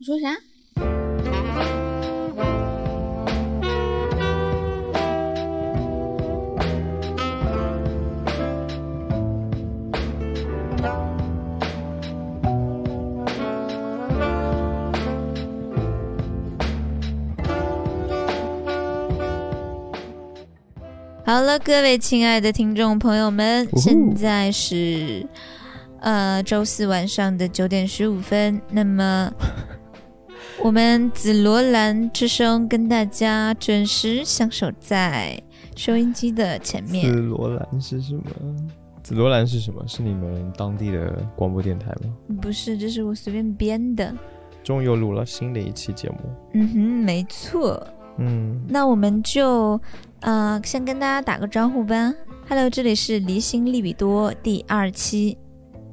你说啥？好了，各位亲爱的听众朋友们，呼现在是呃周四晚上的九点十五分。那么，我们紫罗兰之声跟大家准时相守在收音机的前面紫。罗兰是什么？紫罗兰是什么？是你们当地的广播电台吗？不是，这是我随便编的。终于又录了新的一期节目。嗯哼，没错。嗯，那我们就呃先跟大家打个招呼吧。Hello，这里是离心利比多第二期，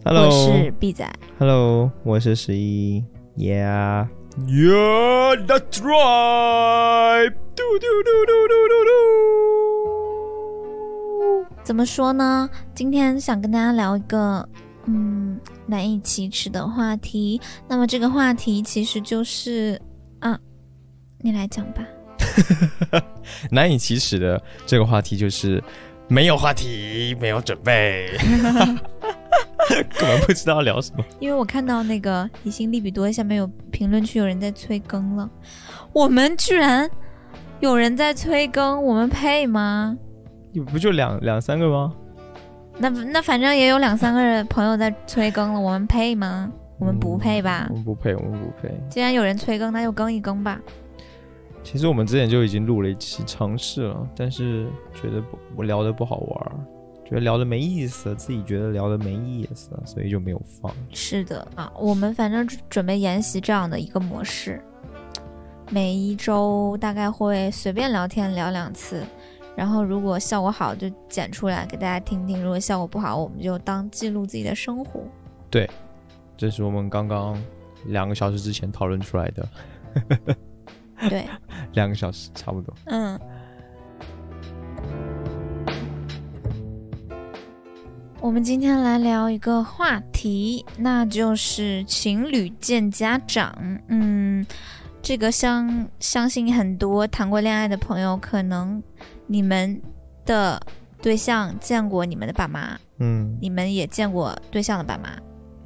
我 Hello，是 B 仔。Hello，我是十一，Yeah。Yeah, that's right. 嘟嘟嘟嘟嘟嘟嘟。怎么说呢？今天想跟大家聊一个嗯难以启齿的话题。那么这个话题其实就是啊，你来讲吧。难以启齿的这个话题就是没有话题，没有准备，根本不知道聊什么。因为我看到那个疑心利比多下面有评论区有人在催更了，我们居然有人在催更，我们配吗？你不就两两三个吗？那那反正也有两三个人朋友在催更了，我们配吗？我们不配吧我？们不配，我们不配。既然有人催更，那就更一更吧。其实我们之前就已经录了一期尝试了，但是觉得不我聊的不好玩儿，觉得聊的没意思，自己觉得聊的没意思，所以就没有放。是的啊，我们反正准备沿袭这样的一个模式，每一周大概会随便聊天聊两次，然后如果效果好就剪出来给大家听听，如果效果不好，我们就当记录自己的生活。对这是我们刚刚两个小时之前讨论出来的，对，两个小时差不多。嗯。我们今天来聊一个话题，那就是情侣见家长。嗯，这个相相信很多谈过恋爱的朋友，可能你们的对象见过你们的爸妈，嗯你们也见过对象的爸妈。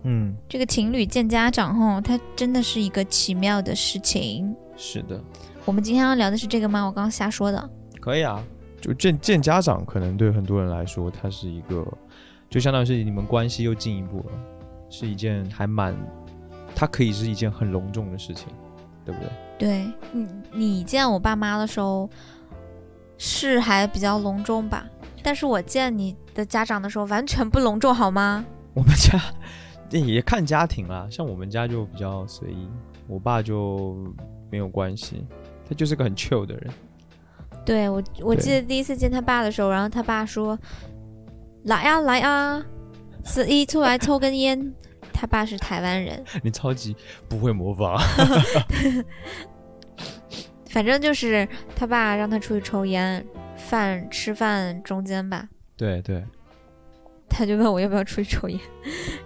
嗯，这个情侣见家长，吼，它真的是一个奇妙的事情。是的，我们今天要聊的是这个吗？我刚刚瞎说的。可以啊。就见见家长，可能对很多人来说，它是一个，就相当于是你们关系又进一步了，是一件还蛮，它可以是一件很隆重的事情，对不对？对你，你见我爸妈的时候是还比较隆重吧？但是我见你的家长的时候完全不隆重，好吗？我们家也也看家庭啦，像我们家就比较随意，我爸就没有关系，他就是个很 chill 的人。对我，我记得第一次见他爸的时候，然后他爸说：“来啊，来啊，十一出来抽根烟。”他爸是台湾人，你超级不会模仿，反正就是他爸让他出去抽烟，饭吃饭中间吧，对对，他就问我要不要出去抽烟，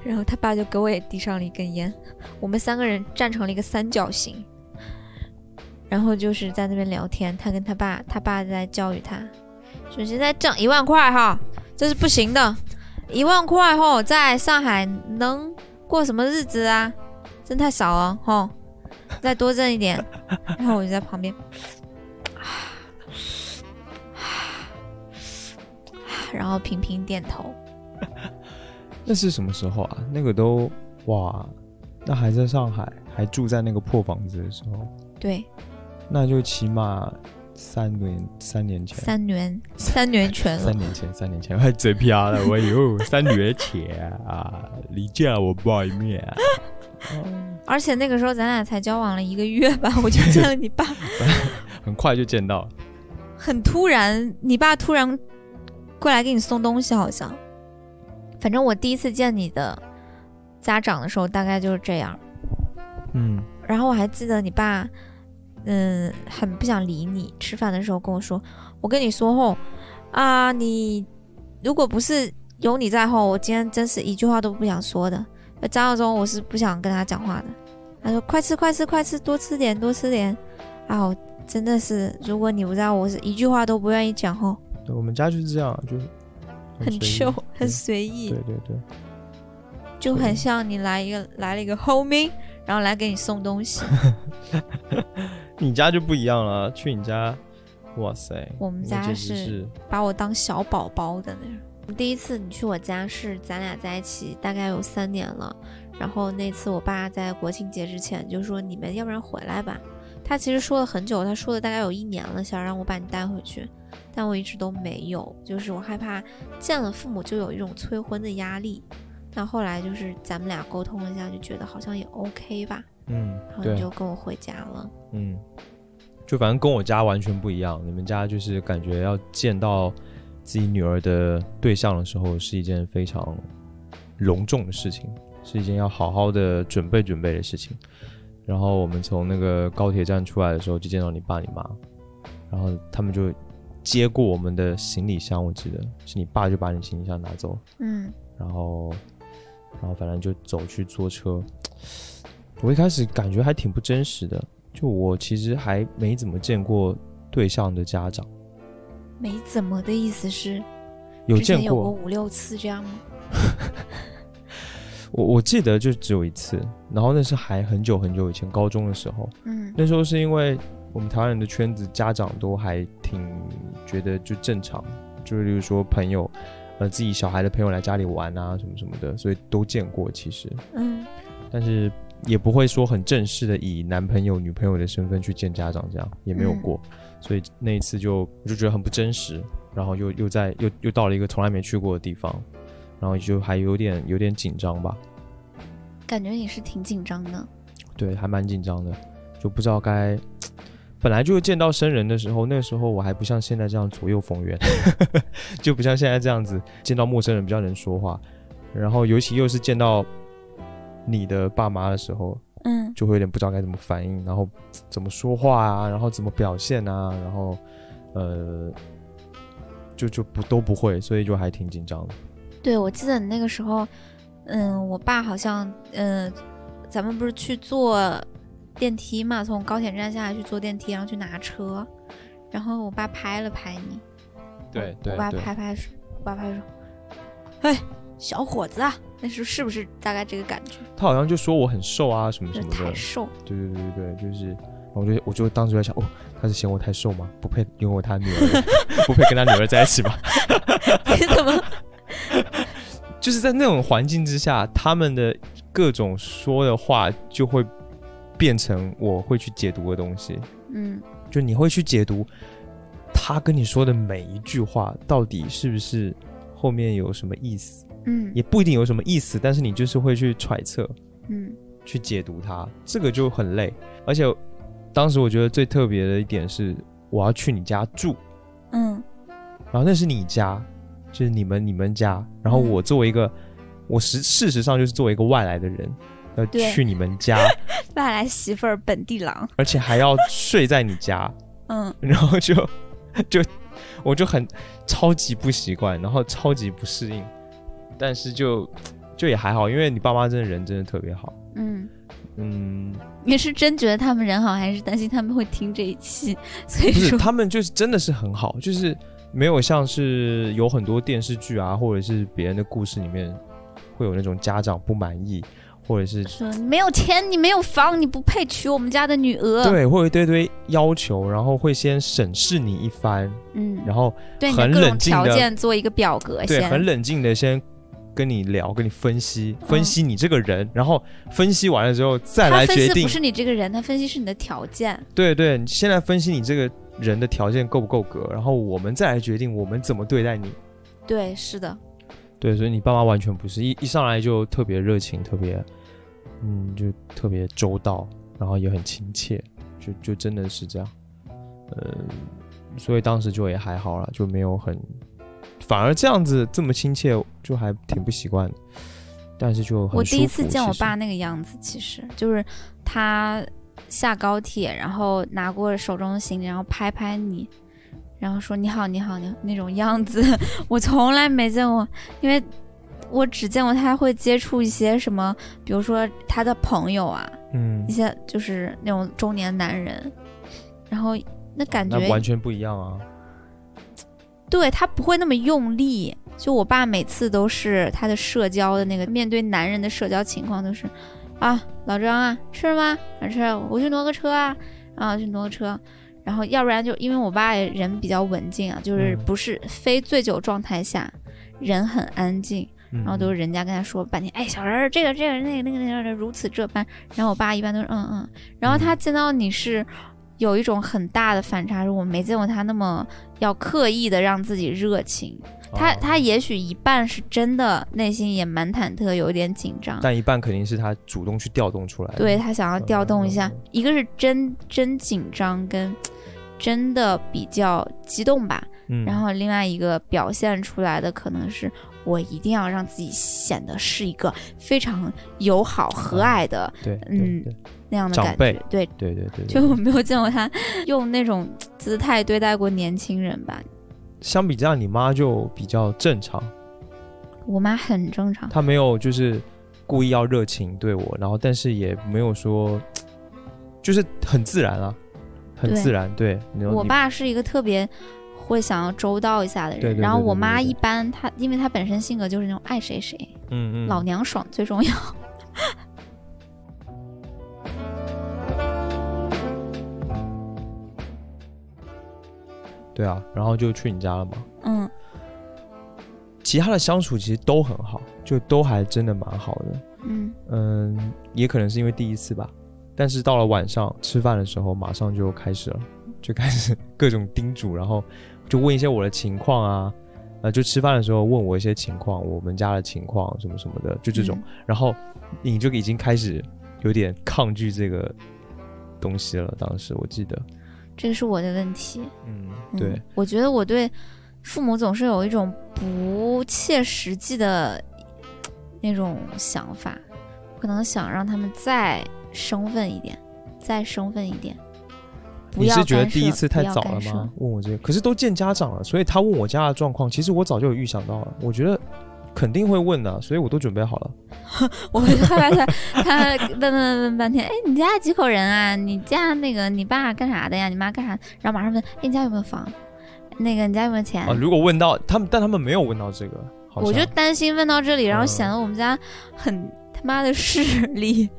然后他爸就给我也递上了一根烟，我们三个人站成了一个三角形，然后就是在那边聊天，他跟他爸，他爸在教育他，说现在挣一万块哈，这是不行的，一万块吼，在上海能过什么日子啊？真太少了吼，再多挣一点。然后我就在旁边，然后频频点头。那是什么时候啊？那个都哇，那还在上海，还住在那个破房子的时候，对，那就起码三年三年前。三年三年前了 三。年前，三年前还嘴瓢了，我哟，三年前啊，你见了我外面、啊，而且那个时候咱俩才交往了一个月吧，我就见了你爸，很快就见到了。很突然，你爸突然过来给你送东西，好像。反正我第一次见你的家长的时候，大概就是这样。嗯，然后我还记得你爸，嗯，很不想理你。吃饭的时候跟我说：“我跟你说吼，啊，你如果不是有你在后，我今天真是一句话都不想说的。张耀宗，我是不想跟他讲话的。他说快吃快吃快吃，多吃点多吃点。啊，我真的是，如果你不知道，我是一句话都不愿意讲哦，对我们家就是这样，就是很随意 chill，很随意对，对对，就很像你来一个来了一个 homie，然后来给你送东西。你家就不一样了，去你家，哇塞，我们家是是把我当小宝宝的那种。第一次你去我家是咱俩在一起大概有三年了，然后那次我爸在国庆节之前就说你们要不然回来吧。他其实说了很久，他说了大概有一年了，想让我把你带回去，但我一直都没有，就是我害怕见了父母就有一种催婚的压力。但后来就是咱们俩沟通了一下，就觉得好像也 OK 吧，嗯，然后你就跟我回家了。嗯，就反正跟我家完全不一样。你们家就是感觉要见到自己女儿的对象的时候，是一件非常隆重的事情，是一件要好好的准备准备的事情。然后我们从那个高铁站出来的时候，就见到你爸你妈，然后他们就接过我们的行李箱，我记得是你爸就把你行李箱拿走，嗯然后，然后反正就走去坐车。我一开始感觉还挺不真实的，就我其实还没怎么见过对象的家长，没怎么的意思是有见过，五六次这样吗？我我记得就只有一次，然后那是还很久很久以前高中的时候，嗯那时候是因为我们台湾人的圈子家长都还挺觉得就正常，就是例如说朋友，呃自己小孩的朋友来家里玩啊什么什么的，所以都见过其实。嗯但是也不会说很正式的以男朋友、女朋友的身份去见家长，这样也没有过，所以那一次就我就觉得很不真实，然后又又在又又到了一个从来没去过的地方，然后就还有点有点紧张吧，感觉你是挺紧张的。对，还蛮紧张的，就不知道该。本来就见到生人的时候，那时候我还不像现在这样左右逢源，就不像现在这样子见到陌生人比较能说话，然后尤其又是见到你的爸妈的时候，嗯。就会有点不知道该怎么反应，然后怎么说话啊，然后怎么表现啊，然后呃，就就不都不会，所以就还挺紧张的。对，我记得你那个时候，嗯，我爸好像，嗯，咱们不是去坐电梯嘛，从高铁站下来去坐电梯，然后去拿车，然后我爸拍了拍你，对对我爸拍拍说，我爸拍说，哎，小伙子啊，那时候是不是大概这个感觉？他好像就说我很瘦啊，什么什么的太，瘦，对对对对对，就是，然后我就我就当时在想，哦，他是嫌我太瘦吗？不配拥有他女儿，不配跟他女儿在一起吗？你怎么？就是在那种环境之下，他们的各种说的话就会变成我会去解读的东西。嗯就你会去解读他跟你说的每一句话到底是不是后面有什么意思，嗯。也不一定有什么意思，但是你就是会去揣测、嗯。去解读它，这个就很累。而且当时我觉得最特别的一点是，我要去你家住，嗯。然后那是你家，就是你们你们家，然后嗯。我作为一个，我实事实上就是作为一个外来的人，要去你们家，外来媳妇儿本地郎，而且还要睡在你家，嗯。然后就就我就很超级不习惯，然后超级不适应，但是就 就也还好，因为你爸妈真的人真的特别好，嗯。嗯，你是真觉得他们人好，还是担心他们会听这一期？所以说，他们就是真的是很好，就是没有像是有很多电视剧啊，或者是别人的故事里面会有那种家长不满意，或者是说你没有钱，你没有房，你不配娶我们家的女儿。，对，会有一堆堆要求，然后会先审视你一番，嗯，然后对你的很各种条冷静地件做一个表格对，先。很冷静的先跟你聊，跟你分析，分嗯析你这个人，然后分析完了之后再来决定不，是你这个人，他分析是你的条件。对对，你现在分析你这个人的条件够不够格，然后我们再来决定我们怎么对待你。对，是的，对，所以你爸妈完全不是一一上来就特别热情，特别，嗯，就特别周到，然后也很亲切，就就真的是这样，呃，所以当时就也还好了，就没有很，反而这样子这么亲切，就还挺不习惯的，但是就我第一次见我爸那个样子，其实就是他下高铁，然后拿过手中的行李，然后拍拍你，然后说你好，你好，你好那种样子，我从来没见过，因为我只见过他会接触一些什么，比如说他的朋友啊，嗯。一，些就是那种中年男人，然后那感觉那完全不一样啊。对他不会那么用力。就我爸每次都是他的社交的那个面对男人的社交情况都是，啊，老张啊，吃了吗？想吃，我去挪个车啊，啊，去挪个车。然后要不然就因为我爸人比较文静啊，就是嗯不是非醉酒状态下，人很安静，然然后都是人家跟他说半天，哎，小人儿，这个这个那个那个那个如此这般。然后我爸一般都是嗯嗯，然后他见到你是有一种很大的反差，是我没见过他那么要刻意的让自己热情。他哦他也许一半是真的内心也蛮忐忑，有一点紧张。但一半肯定是他主动去调动出来的。对他想要调动一下一个是真真紧张跟 真的比较激动吧，嗯，然后另外一个表现出来的可能是我一定要让自己显得是一个非常友好和蔼的对，对嗯那样的感觉。对，对对对，就我没有见过他用那种姿态对待过年轻人吧。相比之下，你妈就比较正常，我妈很正常，她没有就是故意要热情对我，然后但是也没有说，就是很自然啊，很自然。对，你我爸是一个特别会想要周到一下的人，对对对然后我妈一般她因为她本身性格就是那种爱谁谁，嗯嗯老娘爽最重要。对啊，然后就去你家了嘛。嗯其他的相处其实都很好，就都还真的蛮好的。嗯，嗯，也可能是因为第一次吧，但是到了晚上吃饭的时候，马上就开始了，就开始 各种叮嘱，然后就问一些我的情况啊，呃，就吃饭的时候问我一些情况，我们家的情况什么什么的，就这种，嗯然后你就已经开始有点抗拒这个东西了。当时我记得，这个是我的问题。嗯，嗯对，，我觉得我对父母总是有一种不切实际的那种想法，可能想让他们再生分一点，再生分一点。不要你是觉得第一次太早了吗？问我这个，可是都见家长了，所以他问我家的状况，其实我早就有预想到了，我觉得肯定会问的，所以我都准备好了。我就害怕他，他问问问问半天，哎，你家几口人啊？你家那个你爸干啥的呀？你妈干啥？然后马上问，哎，你家有没有房？那个你家有没有钱？啊，如果问到他们，但他们没有问到这个，我就担心问到这里，然后嗯显得我们家很他妈的势利，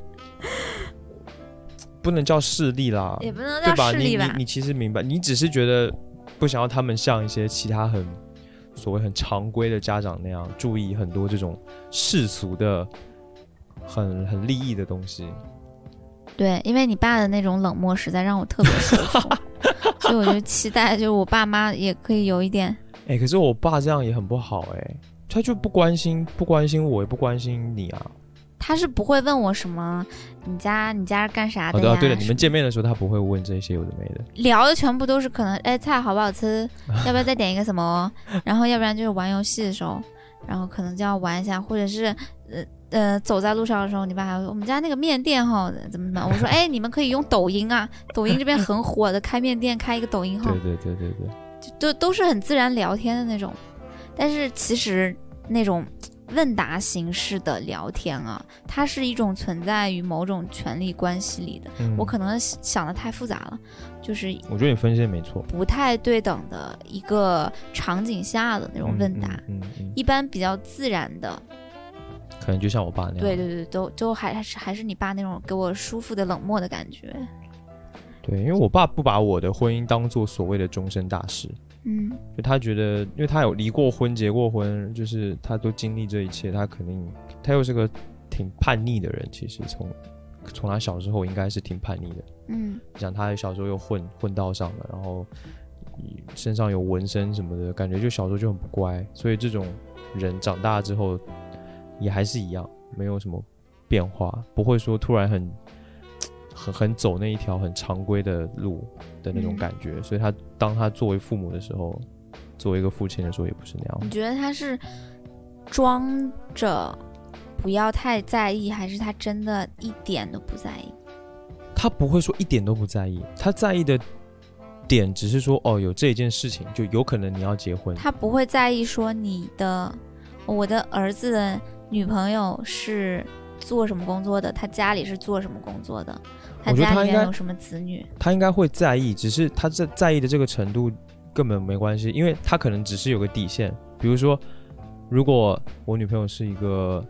不能叫势利啦，也不能？叫势利吧你你？你其实明白，你只是觉得不想要他们像一些其他很所谓很常规的家长那样注意很多这种世俗的、很很利益的东西。对，因为你爸的那种冷漠实在让我特别舒服，所以我就期待，就是我爸妈也可以有一点，哎、可是我爸这样也很不好哎、他就不关心，不关心我，也不关心你啊。他是不会问我什么，你家你家是干啥的对了，你们见面的时候他不会问这些有的没的。聊的全部都是可能，哎，菜好不好吃？要不要再点一个什么？然后要不然就是玩游戏的时候，然后可能就要玩一下，或者是呃呃走在路上的时候，你爸还会说我们家那个面店哈怎么怎么，我说哎，你们可以用抖音啊，抖音这边很火的，开面店开一个抖音号对，对对对对，就都都是很自然聊天的那种。但是其实那种问答形式的聊天啊，它是一种存在于某种权力关系里的。嗯，我可能想的太复杂了，就是我觉得你分析的没错。不太对等的一个场景下的那种问答，嗯嗯嗯，一般比较自然的，可能就像我爸那样。对对对，都都还是还是你爸那种给我舒服的冷漠的感觉。对，因为我爸不把我的婚姻当做所谓的终身大事，嗯就他觉得，因为他有离过婚、结过婚，就是他都经历这一切，他肯定他又是个挺叛逆的人，其实从从他小时候应该是挺叛逆的。嗯你想他小时候又混混道上了，然后身上有纹身什么的，感觉就小时候就很不乖，所以这种人长大之后也还是一样，没有什么变化，不会说突然很很很走那一条很常规的路的那种嗯感觉，所以他当他作为父母的时候，作为一个父亲的时候也不是那样你。觉得他是装着不要太在意，还是他真的一点都不在意？他不会说一点都不在意，他在意的点只是说哦，有这件事情，就有可能你要结婚，他不会在意说你的我的儿子的女朋友是做什么工作的，他家里是做什么工作的，他家我觉得他应该里面有什么子女。他应该会在意，只是他在在意的这个程度根本没关系，因为他可能只是有个底线，比如说，如果我女朋友是一个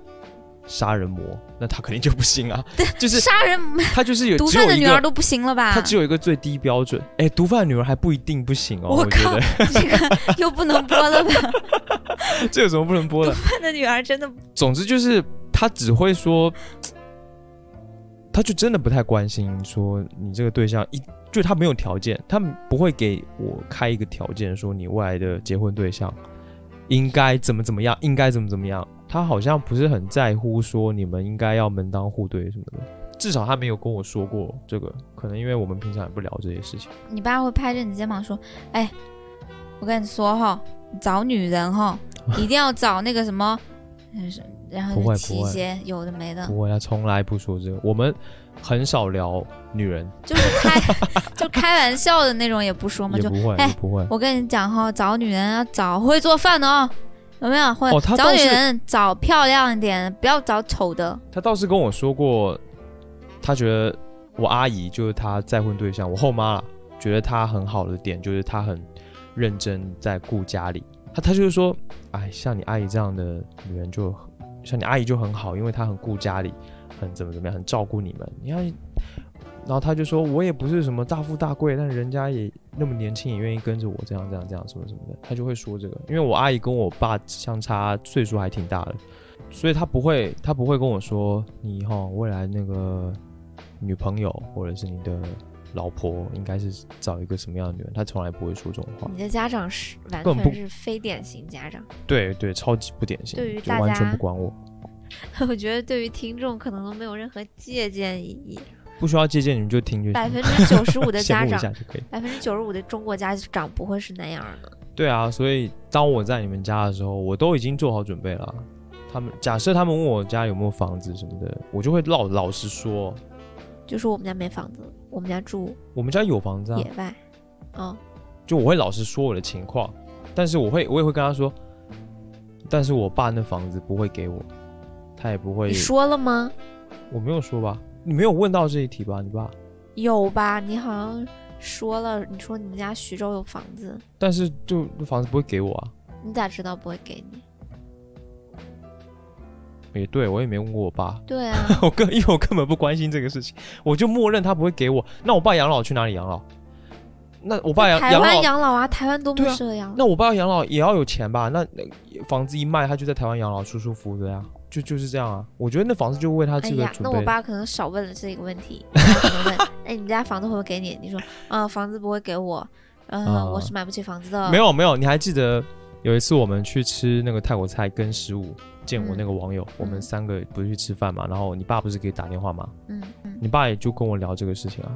杀人魔，那他肯定就不行啊，对 就是杀人他就是有毒贩的女儿都不行了吧？他只有一个最低标准，哎，毒贩女儿还不一定不行哦，我我觉靠得这个又不能播了吧？这有什么不能播的？毒贩的女儿真的总之就是他只会说，他就真的不太关心说你这个对象一，就他没有条件，他不会给我开一个条件说你未来的结婚对象应该怎么怎么样，应该怎么怎么样。他好像不是很在乎说你们应该要门当户对什么的，至少他没有跟我说过这个。可能因为我们平常也不聊这些事情。你爸会拍着你肩膀说：“哎，我跟你说哈，找女人哈，一定要找那个什么，然后不会就提一不会些有的没的，不会，他从来不说这个。我们很少聊女人，就是开就开玩笑的那种也不说嘛，就不会，哎不会。我跟你讲哈，找女人要找会做饭的哦，有没有？会、找女人找漂亮一点，不要找丑的。他倒是跟我说过，他觉得我阿姨就是他再婚对象，我后妈啦，觉得她很好的点就是她很认真在顾家里。他他就是说，哎，像你阿姨这样的女人就很，像你阿姨就很好，因为她很顾家里，很怎么怎么样，很照顾你们。你看，然后他就说，我也不是什么大富大贵，但是人家也那么年轻，也愿意跟着我这样这样这样什么什么的，他就会说这个。因为我阿姨跟我爸相差岁数还挺大的，所以他不会，他不会跟我说，你以后未来那个女朋友或者是你的老婆应该是找一个什么样的女人，他从来不会说这种话。你的家长是完全是非典型家长，对对，超级不典型，对于大家完全家不管我，我觉得对于听众可能都没有任何借鉴意义。不需要借鉴，你们就听就百行，分之九十五的 羡家长，就可以。百分之九十五的中国家长不会是那样的。对啊，所以当我在你们家的时候，我都已经做好准备了。他们假设他们问我家有没有房子什么的，我就会老老实说，就说我们家没房子，我们家住我们家有房子啊，野外。哦，就我会老实说我的情况，但是我会我也会跟他说，但是我爸那房子不会给我，他也不会你，说了吗？我没有说吧？你没有问到这一题吧？你爸？有吧？你好像说了，你说你们家徐州有房子，但是就那房子不会给我啊。你咋知道不会给你？也对，我也没问过我爸，对啊，我根因为我根本不关心这个事情，我就默认他不会给我。那我爸养老去哪里养老？那我爸养台湾养老，啊，台湾多么适合养老。那我爸养老也要有钱吧？那那房子一卖，他就在台湾养老，舒舒服服的呀，就就是这样啊。我觉得那房子就为他哎呀，这个准备。那我爸可能少问了这个问题。可能问：哎，你们家房子会不会给你？你说：啊，房子不会给我，嗯、啊我是买不起房子的。没有没有，你还记得有一次我们去吃那个泰国菜，跟十五见我嗯那个网友，我们三个不是去吃饭嘛？然后你爸不是给打电话吗？嗯嗯，你爸也就跟我聊这个事情啊，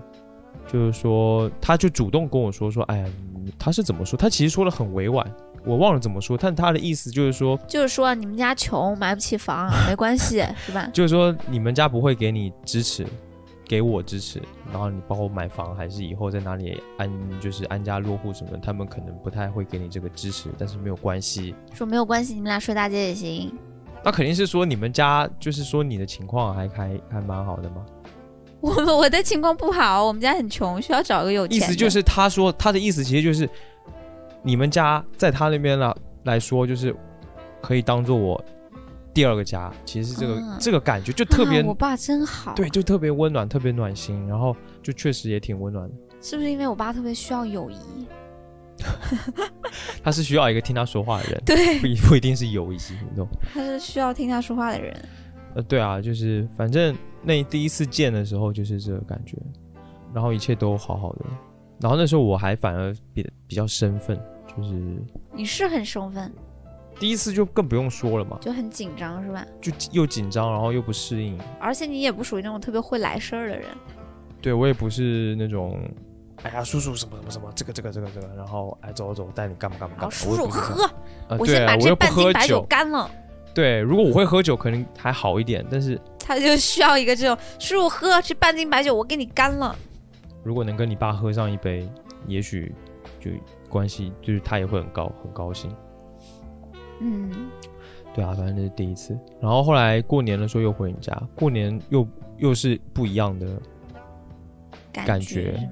就是说他就主动跟我说说，哎呀，他是怎么说？他其实说的很委婉，我忘了怎么说，但他的意思就是说，就是说你们家穷，买不起房，没关系，是吧？就是说你们家不会给你支持，给我支持，然后你包括买房还是以后在哪里安，就是安家落户什么，他们可能不太会给你这个支持，但是没有关系。说没有关系，你们俩睡大街也行。那肯定是说你们家，就是说你的情况还还还蛮好的吗。我我的情况不好，我们家很穷，需要找个有钱的。意思就是他说他的意思其实就是你们家在他那边了来说，就是可以当做我第二个家。其实这个、啊这个感觉就特别、啊我爸真好。对，，就特别温暖，特别暖心，然后就确实也挺温暖的。是不是因为我爸特别需要友谊？他是需要一个听他说话的人，对，不一不一定是友谊，你懂？他是需要听他说话的人。呃，对啊，就是反正那第一次见的时候就是这个感觉，然后一切都好好的，然后那时候我还反而比比较生分，就是你是很生分，第一次就更不用说了嘛，就很紧张，是吧？就又紧张，然后又不适应。而且你也不属于那种特别会来事儿的人。对我也不是那种，哎呀，叔叔什么什么什么，这个这个这个这个，然后哎走走，带你干嘛干嘛干嘛。叔叔喝，呃我先把这半斤白酒酒。干了。对，如果我会喝酒，可能还好一点，但是 他就需要一个这种叔叔喝这半斤白酒，我给你干了。如果能跟你爸喝上一杯，也许就关系就是他也会很高很高兴。嗯，对啊，反正这是第一次。然后后来过年的时候又回你家，过年又又是不一样的，感觉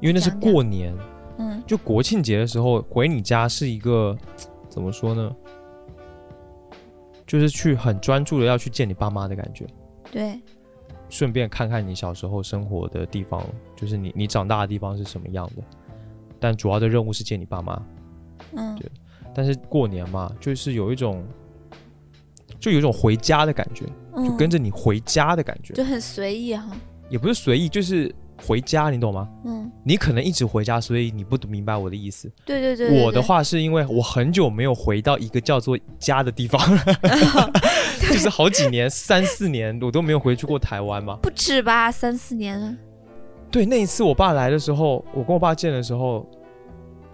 因为那是过年，嗯。就国庆节的时候回你家是一个 怎么说呢？就是去很专注的要去见你爸妈的感觉，对，顺便看看你小时候生活的地方，就是你你长大的地方是什么样的。但主要的任务是见你爸妈。嗯。对。但是过年嘛，就是有一种，就有一种回家的感觉，嗯，就跟着你回家的感觉，就很随意哈，也不是随意，就是回家，你懂吗？嗯，你可能一直回家，所以你不明白我的意思。对对对对我的话是因为我很久没有回到一个叫做家的地方了，就是好几年，三四年我都没有回去过台湾嘛。不止吧，三四年了，对，那一次我爸来的时候，我跟我爸见的时候，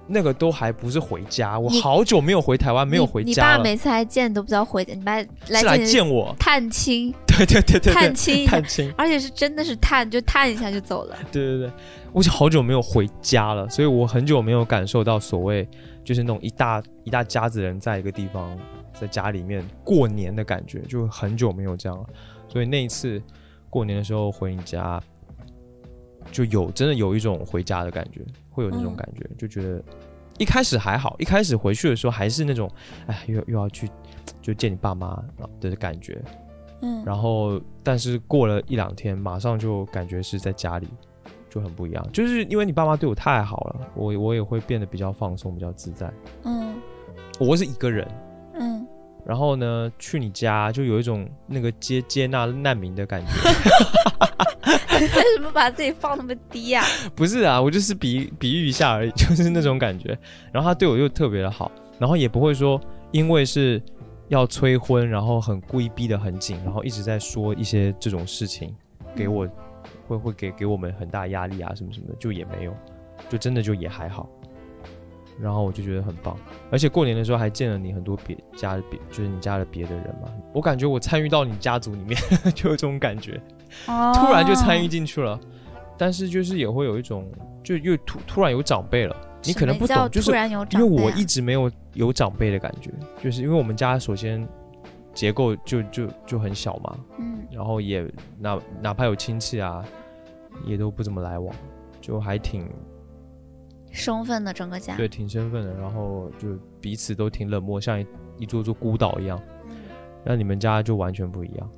那个都还不是回家，我好久没有回台湾，没有你你回家了，爸每次来见都不知道回，你爸来见见我。探亲，对对对对对，探亲探亲，而且是真的是探，就探一下就走了。对对对，我就好久没有回家了，所以我很久没有感受到所谓就是那种一大一大家子人在一个地方，在家里面过年的感觉，就很久没有这样了。所以那一次过年的时候回你家，就有真的有一种回家的感觉，会有那种嗯感觉，就觉得一开始还好，一开始回去的时候还是那种，哎，又又要去就见你爸妈的感觉，嗯，然后，但是过了一两天，马上就感觉是在家里，就很不一样。就是因为你爸妈对我太好了，我我也会变得比较放松，比较自在。嗯我是一个人，嗯，然后呢，去你家就有一种那个接接纳难民的感觉。为什么把自己放那么低呀、不是啊，我就是比比喻一下而已，就是那种感觉。然后他对我又特别的好，然后也不会说因为是要催婚，然后很故意逼得很紧，然后一直在说一些这种事情给我，会会给给我们很大压力啊什么什么的，就也没有，就真的就也还好。然后我就觉得很棒，而且过年的时候还见了你很多别家的别，就是你家的别的人嘛，我感觉我参与到你家族里面，就有这种感觉。哦。突然就参与进去了，但是就是也会有一种，就又突突然有长辈了，你可能不懂，就是因为我一直没有有长辈的感觉，就是因为我们家首先结构就就就很小嘛，嗯。然后也哪哪怕有亲戚啊，也都不怎么来往，就还挺生分的整个家，对挺身份的，然后就彼此都挺冷漠，像一一座座孤岛一样。嗯那你们家就完全不一样。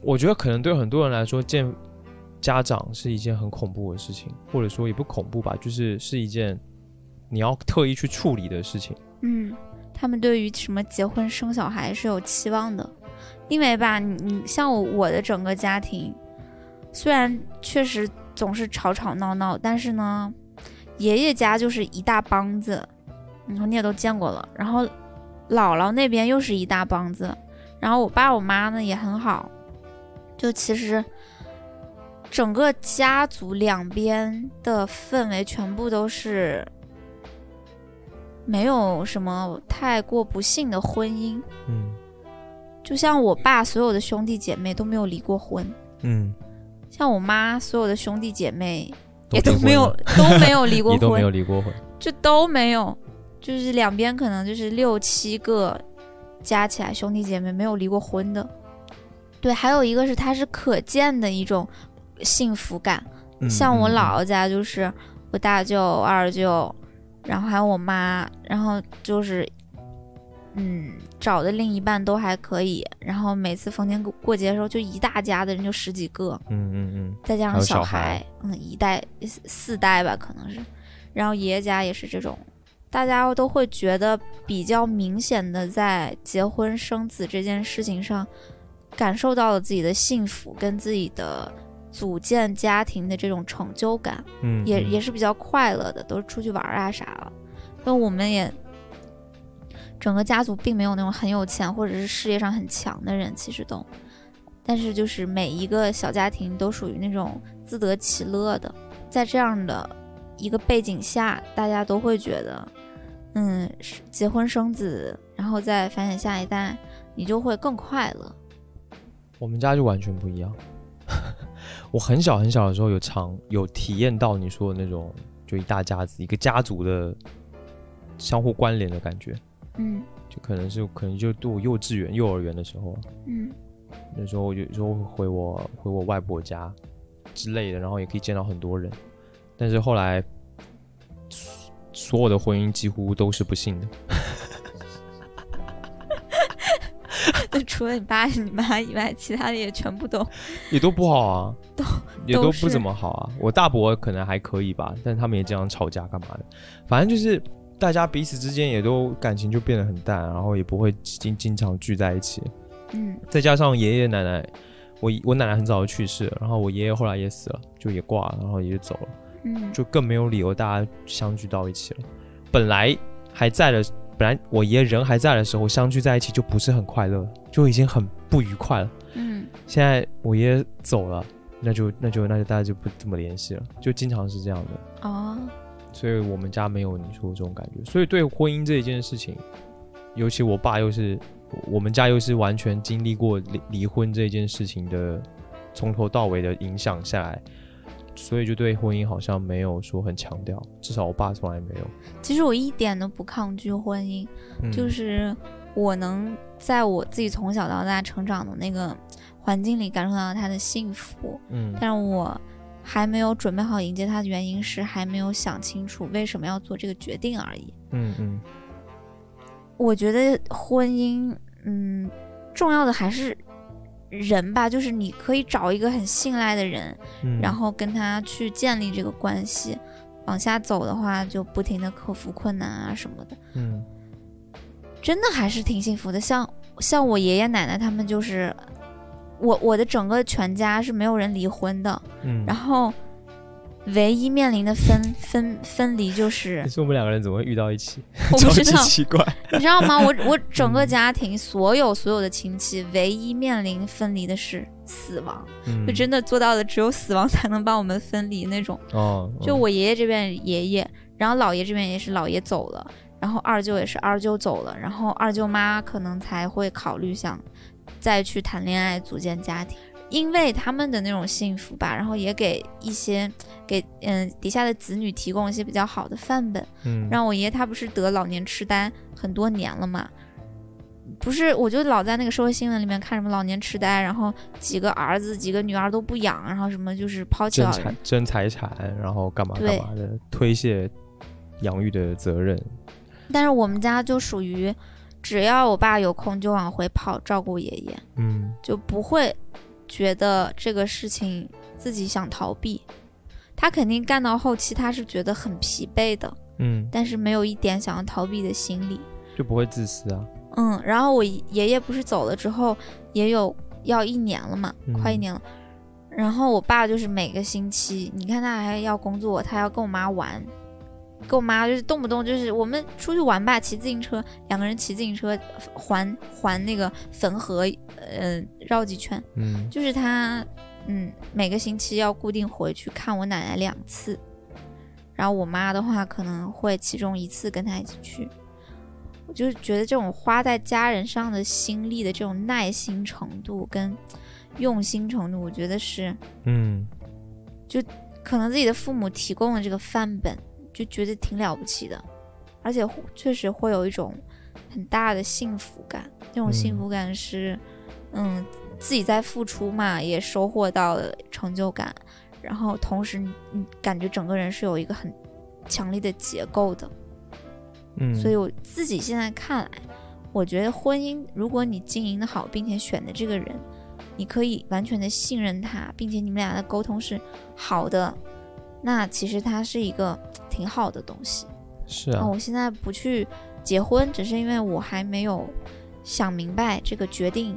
我觉得可能对很多人来说，见家长是一件很恐怖的事情，或者说也不恐怖吧，就是是一件你要特意去处理的事情。嗯，他们对于什么结婚生小孩是有期望的，因为吧，你你像我我的整个家庭，虽然确实总是吵吵闹闹，但是呢，爷爷家就是一大帮子，你说你也都见过了，然后姥姥那边又是一大帮子，然后我爸我妈呢也很好，就其实。整个家族两边的氛围全部都是没有什么太过不幸的婚姻，嗯。就像我爸所有的兄弟姐妹都没有离过婚，嗯，像我妈所有的兄弟姐妹也都没有了 都没有离过 婚都没有婚，离过婚。就都没有，就是两边可能就是六七个加起来兄弟姐妹没有离过婚的。对，还有一个是它是可见的一种幸福感，嗯像我嗯姥姥家就是我大舅、二舅，然后还有我妈，然后就是，嗯，找的另一半都还可以，然后每次逢年过过节的时候，就一大家子人就十几个，嗯嗯嗯再加上小上孩，孩嗯，一代四四代吧，可能是，然后爷爷家也是这种，大家都会觉得比较明显的在结婚生子这件事情上，感受到了自己的幸福跟自己的组建家庭的这种成就感，嗯，也嗯也是比较快乐的，都是出去玩啊啥了。那我们也整个家族并没有那种很有钱或者是事业上很强的人，其实都，但是就是每一个小家庭都属于那种自得其乐的，在这样的一个背景下，大家都会觉得，嗯，结婚生子，然后再繁衍下一代，你就会更快乐。我们家就完全不一样。我很小很小的时候有尝有体验到你说的那种，就一大家子，一个家族的相互关联的感觉。嗯就可能是可能就读我幼稚园、幼儿园的时候，嗯那时候有时候会回我回我外婆家之类的，然后也可以见到很多人。但是后来，所所有的婚姻几乎都是不幸的。那除了你爸你妈以外，其他的也全部都 也都不好啊，都也都不怎么好啊。我大伯可能还可以吧，但他们也经常吵架干嘛的，反正就是大家彼此之间也都感情就变得很淡，然后也不会经经常聚在一起。嗯再加上爷爷奶奶，我我奶奶很早就去世了，然后我爷爷后来也死了，就也挂了，然后也就走了，嗯就更没有理由大家相聚到一起了。本来还在的，本来我爷爷人还在的时候，相聚在一起就不是很快乐，就已经很不愉快了。嗯现在我爷爷走了，那就那就那就大家就不怎么联系了，就经常是这样的。哦所以我们家没有你说的这种感觉。所以对婚姻这一件事情，尤其我爸又是我们家又是完全经历过离离婚这件事情的，从头到尾的影响下来，所以就对婚姻好像没有说很强调，至少我爸从来没有。其实我一点都不抗拒婚姻，嗯、就是我能在我自己从小到大成长的那个环境里感受到他的幸福，嗯但是我还没有准备好迎接他的原因是还没有想清楚为什么要做这个决定而已。嗯嗯我觉得婚姻，嗯，重要的还是人吧，就是你可以找一个很信赖的人，嗯，然后跟他去建立这个关系。往下走的话，就不停的克服困难啊什么的，嗯真的还是挺幸福的。像像我爷爷奶奶他们就是，我我的整个全家是没有人离婚的，嗯，然后唯一面临的分分分离就是可是我们两个人怎么会遇到一起？我超级不知道，奇怪。你知道吗？我我整个嗯家庭所有所有的亲戚，唯一面临分离的是死亡，嗯，就真的做到了只有死亡才能把我们分离那种。哦，就我爷爷这边爷爷，然后姥爷这边也是姥爷走了，然后二舅也是二舅走了，然后二舅妈可能才会考虑想再去谈恋爱组建家庭。因为他们的那种幸福吧，然后也给一些给嗯底下的子女提供一些比较好的范本。嗯，让我爷爷他不是得老年痴呆很多年了嘛，不是我就老在那个社会新闻里面看什么老年痴呆，然后几个儿子几个女儿都不养，然后什么就是抛弃老人。争财产，然后干嘛干嘛的，推卸养育的责任。但是我们家就属于，只要我爸有空就往回跑照顾爷爷，嗯就不会觉得这个事情自己想逃避。他肯定干到后期他是觉得很疲惫的，嗯，但是没有一点想要逃避的心理。就不会自私啊。嗯，然后我爷爷不是走了之后也有要一年了嘛，嗯快一年了。然后我爸就是每个星期，你看他还要工作，他要跟我妈玩，跟我妈就是动不动就是我们出去玩吧，骑自行车，两个人骑自行车环环那个汾河，呃，绕几圈。嗯就是他，嗯，每个星期要固定回去看我奶奶两次，然后我妈的话可能会其中一次跟他一起去。我就是觉得这种花在家人上的心力的这种耐心程度跟用心程度，我觉得是嗯就可能自己的父母提供了这个范本，就觉得挺了不起的，而且确实会有一种很大的幸福感。那种幸嗯福感是，嗯，自己在付出嘛，也收获到了成就感，然后同时你你感觉整个人是有一个很强烈的结构的。嗯，所以我自己现在看来，我觉得婚姻，如果你经营的好，并且选的这个人，你可以完全的信任他，并且你们俩的沟通是好的，那其实它是一个挺好的东西。是啊，我现在不去结婚，只是因为我还没有想明白这个决定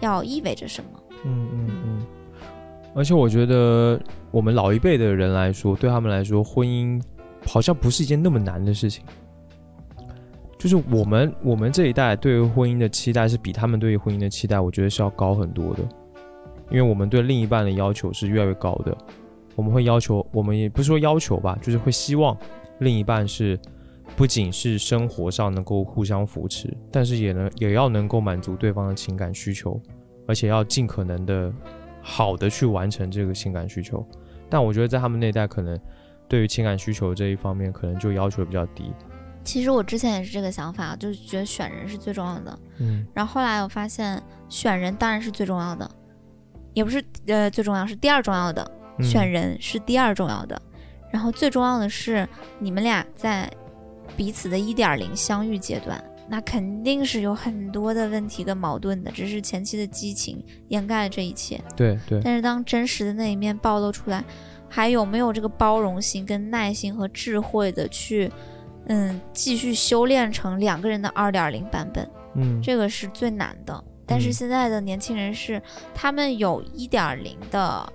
要意味着什么。嗯嗯嗯。而且我觉得，我们老一辈的人来说，对他们来说，婚姻好像不是一件那么难的事情。就是我们我们这一代对于婚姻的期待是比他们对于婚姻的期待，我觉得是要高很多的，因为我们对另一半的要求是越来越高的。我们会要求，我们也不是说要求吧，就是会希望另一半是不仅是生活上能够互相扶持，但是也能也要能够满足对方的情感需求，而且要尽可能的好的去完成这个情感需求。但我觉得在他们那代可能对于情感需求这一方面，可能就要求比较低。其实我之前也是这个想法，就是觉得选人是最重要的。嗯然后后来我发现，选人当然是最重要的，也不是呃最重要，是第二重要的。嗯选人是第二重要的，然后最重要的是你们俩在彼此的一点零相遇阶段，那肯定是有很多的问题跟矛盾的，只是前期的激情掩盖了这一切。对对，但是当真实的那一面暴露出来，还有没有这个包容心、跟耐心和智慧的去，嗯，继续修炼成两个人的二点零版本，嗯这个是最难的。但是嗯现在的年轻人是，他们有一点零的，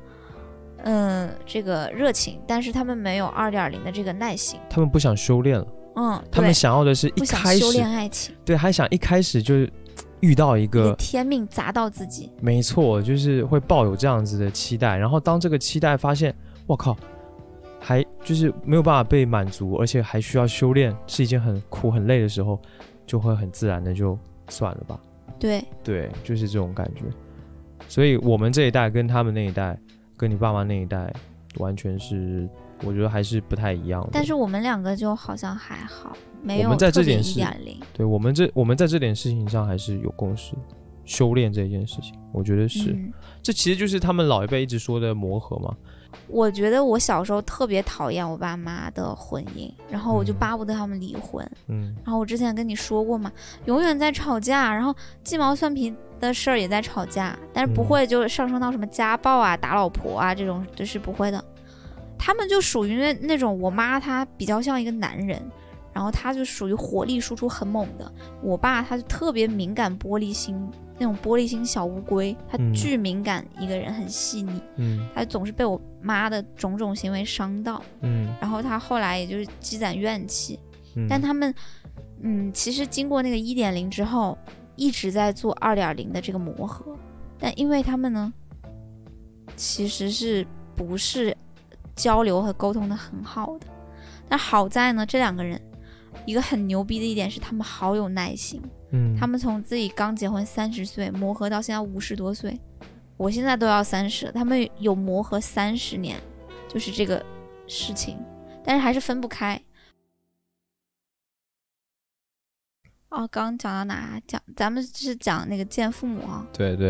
嗯，这个热情，但是他们没有二点零的这个耐心。他们不想修炼了，嗯，他们想要的是一开始修炼爱情，对，还想一开始就是遇到一个天命砸到自己。没错，就是会抱有这样子的期待，然后当这个期待发现，我靠，还就是没有办法被满足，而且还需要修炼，是一件很苦很累的时候，就会很自然的就算了吧。对，对，就是这种感觉。所以我们这一代跟他们那一代，跟你爸妈那一代，完全是我觉得还是不太一样的。但是我们两个就好像还好，没有我们在这特别点是一点零。对我们这我们在这点事情上还是有共识，修炼这件事情，我觉得是。嗯这其实就是他们老一辈一直说的磨合嘛。我觉得我小时候特别讨厌我爸妈的婚姻，然后我就嗯巴不得他们离婚。嗯然后我之前跟你说过嘛，永远在吵架，然后鸡毛蒜皮的事儿也在吵架，但是不嗯会就上升到什么家暴啊、打老婆啊这种，就是不会的。他们就属于那那种，我妈她比较像一个男人，然后她就属于火力输出很猛的。我爸他就特别敏感、玻璃心，那种玻璃心小乌龟，他嗯巨敏感一个人，很细腻，嗯他总是被我妈的种种行为伤到，嗯然后他后来也就是积攒怨气。嗯，但他们，嗯，其实经过那个一点零之后，一直在做二点零的这个磨合，但因为他们呢，其实是不是交流和沟通的很好的？但好在呢，这两个人，一个很牛逼的一点是，他们好有耐心。嗯他们从自己刚结婚三十岁磨合到现在五十多岁，我现在都要三十了，他们有磨合三十年，就是这个事情，但是还是分不开。哦，刚刚讲到哪？讲咱们是讲那个见父母啊。对对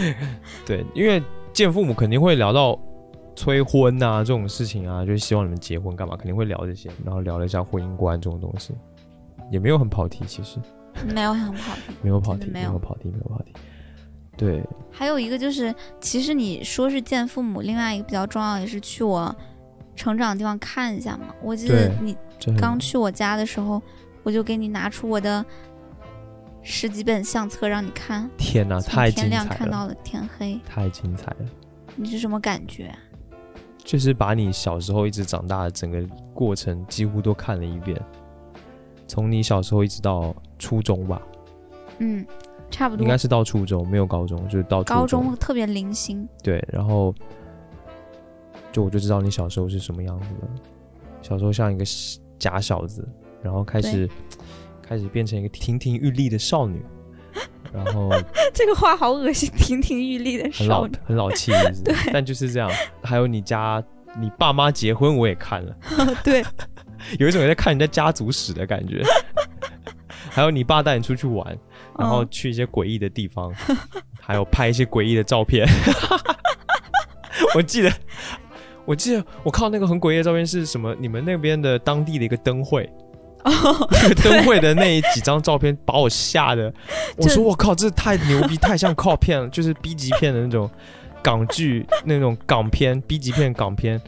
对，因为见父母肯定会聊到催婚啊这种事情啊，就是希望你们结婚干嘛，肯定会聊这些，然后聊了一下婚姻观这种东西，也没有很跑题，其实 没有很跑题。没有跑题，没有跑题，没有跑题。对，还有一个就是，其实你说是见父母，另外一个比较重要也是去我成长的地方看一下嘛。我记得你刚去我家的时候，我就给你拿出我的十几本相册让你看，天哪，太精天亮彩了，看到了天黑，太精彩了。你是什么感觉？就是把你小时候一直长大的整个过程几乎都看了一遍，从你小时候一直到初中吧，嗯，差不多。应该是到初中，没有高中，就是到初高中特别零星，对，然后就我就知道你小时候是什么样子的，小时候像一个假小子，然后开始开始变成一个亭亭玉立的少女，然后这个话好恶心，亭亭玉立的很老少女。很老气，是不是但就是这样。还有你家你爸妈结婚我也看了，对，有一种在看人家家族史的感觉。还有你爸带你出去玩，然后嗯去一些诡异的地方，还有拍一些诡异的照片。我记得，我记得我看到那个很诡异的照片是什么？你们那边的当地的一个灯会，那个灯会的那几张照片把我吓得，我说我靠，这太牛逼，太像靠片了，就是 B 级片的那种港剧那种港片 B 级片港片。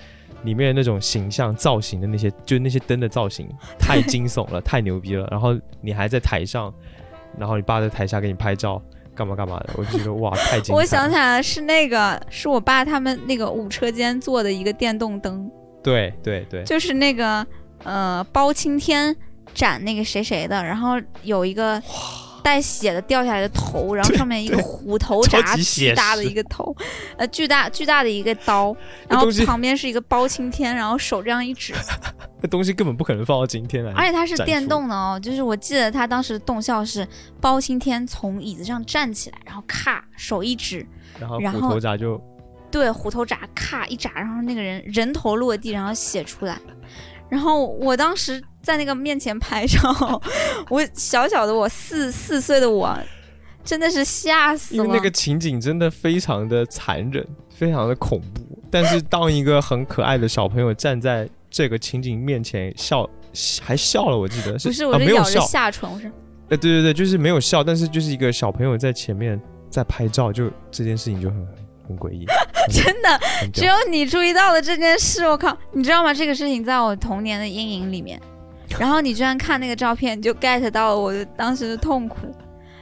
里面的那种形象造型的那些，就那些灯的造型，太惊悚了，太牛逼了。然后你还在台上，然后你爸在台下给你拍照，干嘛干嘛的，我就觉得哇，太精彩了。我想起来了，是那个是我爸他们那个五车间做的一个电动灯，对对对，就是那个呃包青天斩那个谁谁的，然后有一个带血的掉下来的头，然后上面一个虎头铡，巨大的一个头，呃巨大巨大的一个刀，然后旁边是一个包青天，然后手这样一指，那东西根本不可能放到今天来。而且它是电动的哦，就是我记得他当时的动效是包青天从椅子上站起来，然后咔手一指，然后然后虎头铡就对，虎头铡咔一铡，然后那个人人头落地，然后血出来。然后我当时在那个面前拍照，我小小的我四四岁的我，真的是吓死了。因为那个情景真的非常的残忍，非常的恐怖。但是当一个很可爱的小朋友站在这个情景面前笑，还笑了，我记得是不是，啊我是咬着没有笑，下唇，我是哎，对对对，就是没有笑，但是就是一个小朋友在前面在拍照，就这件事情就很很诡异，真的只有你注意到了这件事。我靠，你知道吗？这个事情在我童年的阴影里面。然后你居然看那个照片，你就 get 到了我的当时的痛苦。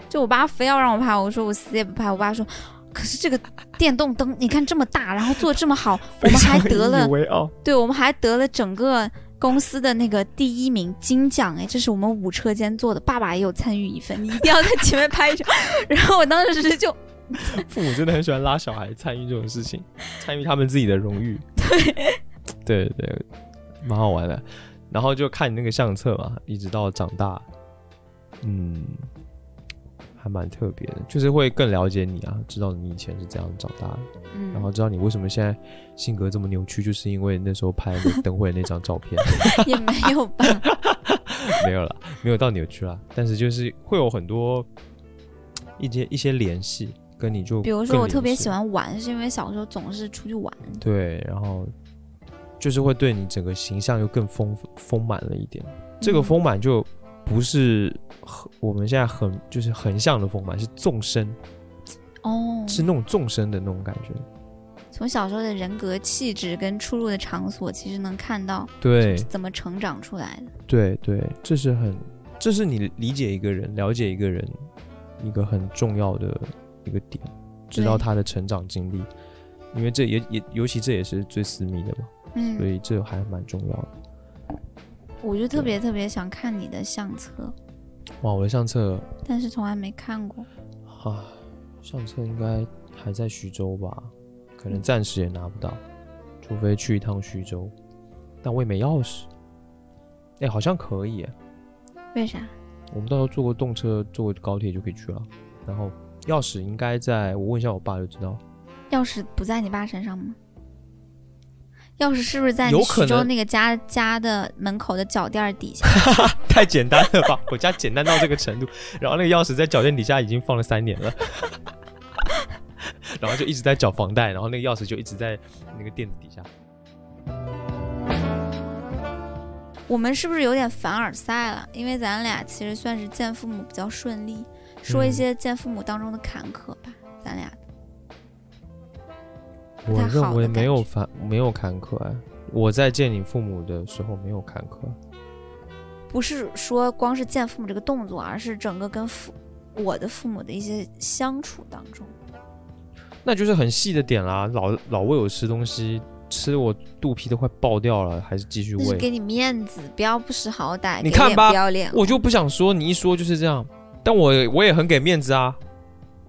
就我爸非要让我拍，我说我死也不拍。我爸说，可是这个电动灯，你看这么大，然后做这么好，我们还得了。对，我们还得了整个公司的那个第一名金奖哎，这是我们五车间做的，爸爸也有参与一份，你一定要在前面拍一张。然后我当时就 父母真的很喜欢拉小孩参与这种事情，参与他们自己的荣誉。对，对对，蛮好玩的。然后就看你那个相册嘛，一直到长大，嗯，还蛮特别的，就是会更了解你啊，知道你以前是怎样长大的，嗯，然后知道你为什么现在性格这么扭曲，就是因为那时候拍那个灯会那张照片。也没有吧，没有了，没有到扭曲啦，但是就是会有很多一些一些联系，跟你就比如说我特别喜欢玩，是因为小时候总是出去玩。对，然后就是会对你整个形象又更丰丰满了一点。这个嗯丰满就不是横我们现在很就是横向的丰满，是纵深，哦，是那种纵深的那种感觉。从小时候的人格气质跟出入的场所，其实能看到对是怎么成长出来的。对对，这是很，这是你理解一个人、了解一个人一个很重要的一个点，知道他的成长经历，因为这也也尤其这也是最私密的嘛，嗯所嗯，以这还蛮重要的。我就特别特别想看你的相册，哇，我的相册但是从来没看过。啊，相册应该还在徐州吧，可能暂时也拿不到，除非去一趟徐州，但我也没钥匙。哎、好像可以耶，为啥？我们到时候坐过动车、坐过高铁就可以去了。然后钥匙应该在我问一下我爸就知道。钥匙不在你爸身上吗？钥匙是不是在你徐州那个家家的门口的脚垫底下？太简单了吧？我家简单到这个程度，然后那个钥匙在脚垫底下已经放了三年了，然后就一直在缴房贷，然后那个钥匙就一直在那个垫子底下。我们是不是有点凡尔赛了？因为咱俩其实算是见父母比较顺利，说一嗯些见父母当中的坎坷吧，咱俩。我认为没有反没有坎坷哎，我在见你父母的时候没有坎坷。不是说光是见父母这个动作，而是整个跟父我的父母的一些相处当中。那就是很细的点啦，老老喂我吃东西，吃的我肚皮都快爆掉了，还是继续喂。给你面子，不要不识好歹，你看吧不要脸。我就不想说，你一说就是这样，但我我也很给面子啊，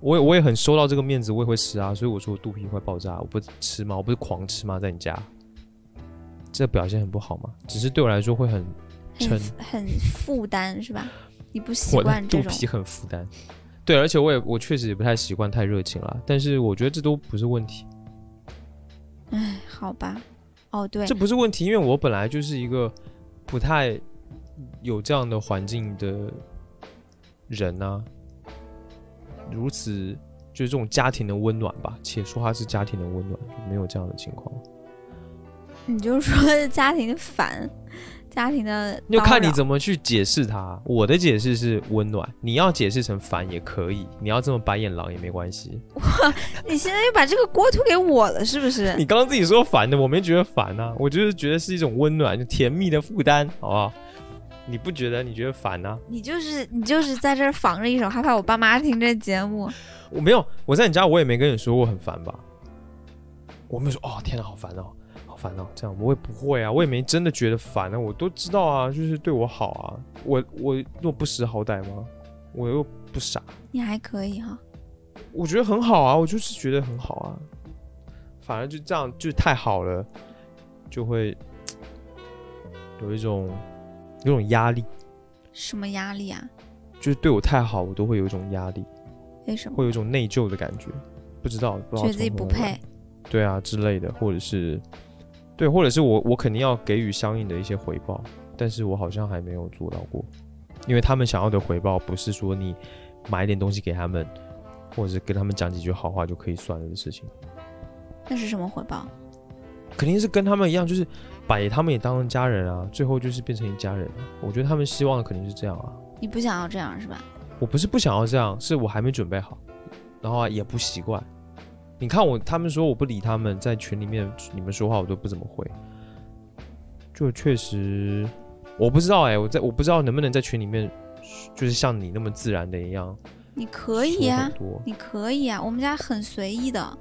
我也我也很收到这个面子，我也会吃啊，所以我说我肚皮快爆炸，我不吃吗？我不是狂吃吗？在你家，这表现很不好吗？只是对我来说会很很很负担是吧？你不 习惯这种，肚皮很负担。对，而且我也我确实也不太习惯太热情了，但是我觉得这都不是问题，哎，好吧。哦，对这，不是问题，因为我本来就是一个不太有这样的环境的人啊，如此就是这种家庭的温暖吧，且说它是家庭的温暖，就没有这样的情况。你就说 家庭的烦，家庭的就看你。怎么去解释它。我的解释是温暖，你要解释成烦也可以，你要这么白眼狼也没关系。哇你现在又把这个锅推给我了，是不是？你刚刚自己说烦的，我没觉得烦啊，我就是觉得是一种温暖，就甜蜜的负担，好不好？你不觉得？你觉得烦啊？你就是你就是在这儿防着一手，害怕我爸妈听这节目。我没有，我在你家我也没跟你说过很烦吧？我没有说哦，天哪，好烦哦，好烦哦，这样我也不会啊，我也没真的觉得烦啊，我都知道啊，就是对我好啊，我我若不识好歹吗？我又不傻，你还可以哈，我觉得很好啊，我就是觉得很好啊，反而就这样就太好了，就会有一种有种压力，什么压力啊？就是对我太好，我都会有一种压力，为什么？会有一种内疚的感觉，不知道，不知道觉得自己不配。对啊之类的，或者是对，或者是我我肯定要给予相应的一些回报，但是我好像还没有做到过，因为他们想要的回报不是说你买一点东西给他们，或者是跟他们讲几句好话就可以算了的事情，那是什么回报？肯定是跟他们一样，就是把他们也当成家人啊，最后就是变成一家人啊。我觉得他们希望的肯定是这样啊。你不想要这样是吧？我不是不想要这样，是我还没准备好，然后啊也不习惯。你看我，他们说我不理他们，在群里面你们说话我都不怎么回，就确实我不知道哎、我在我不知道能不能在群里面就是像你那么自然的一样你可以呀、说很多。你可以啊，我们家很随意的，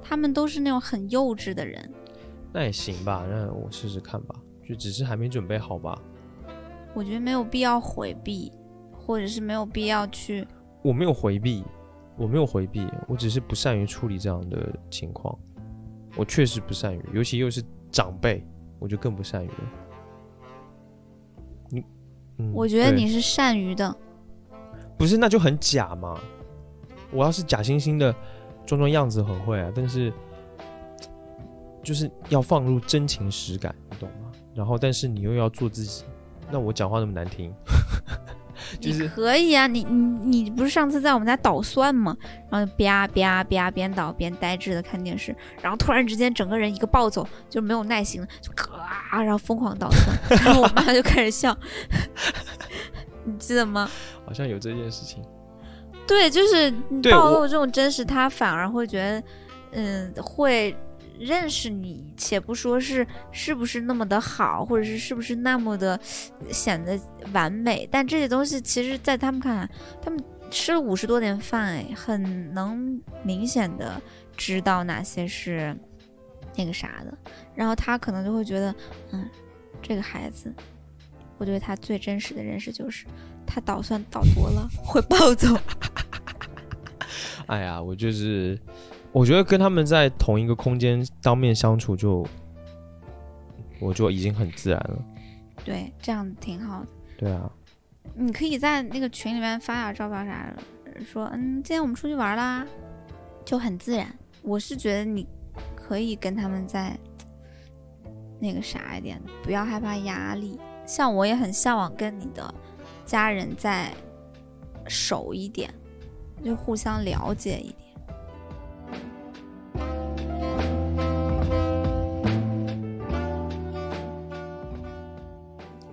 他们都是那种很幼稚的人。那也行吧，那我试试看吧，就只是还没准备好吧。我觉得没有必要回避，或者是没有必要去。我没有回避，我没有回避，我只是不善于处理这样的情况。我确实不善于，尤其又是长辈，我就更不善于了。你，嗯我觉得你是善于的，不是，那就很假嘛。我要是假惺惺的装装样子很会啊，但是就是要放入真情实感，你懂吗？然后，但是你又要做自己，那我讲话那么难听，就你是可以啊。你你你不是上次在我们家捣蒜吗？然后吧吧吧边捣边呆滞的看电视，然后突然之间整个人一个暴走，就没有耐心了，就咔，然后疯狂捣蒜，然后我妈就开始笑，你记得吗？好像有这件事情。对，就是你暴露这种真实，他反而会觉得，嗯，会认识你，且不说是是不是那么的好，或者是是不是那么的显得完美，但这些东西其实，在他们看来，他们吃了五十多年饭，哎，很能明显的知道哪些是那个啥的，然后他可能就会觉得，嗯，这个孩子，我对他最真实的认识就是。他捣蒜捣多了会暴走，哎呀，我就是，我觉得跟他们在同一个空间当面相处就，我就已经很自然了。对，这样挺好的。对啊，你可以在那个群里面发点照片啥的，说嗯，今天我们出去玩啦，就很自然。我是觉得你可以跟他们在那个啥一点，不要害怕压力。像我也很向往跟你的家人在熟一点，就互相了解一点。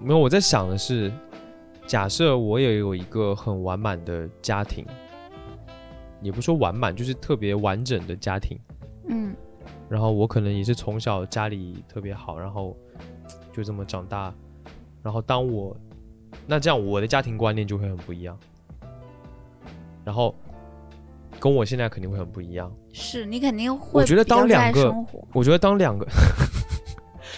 没有，我在想的是，假设我也有一个很完满的家庭，也不说完满，就是特别完整的家庭。嗯然后我可能也是从小家里特别好，然后就这么长大。然后当我那这样，我的家庭观念就会很不一样。然后跟我现在肯定会很不一样。是你肯定会我觉得当两个我觉得当两个，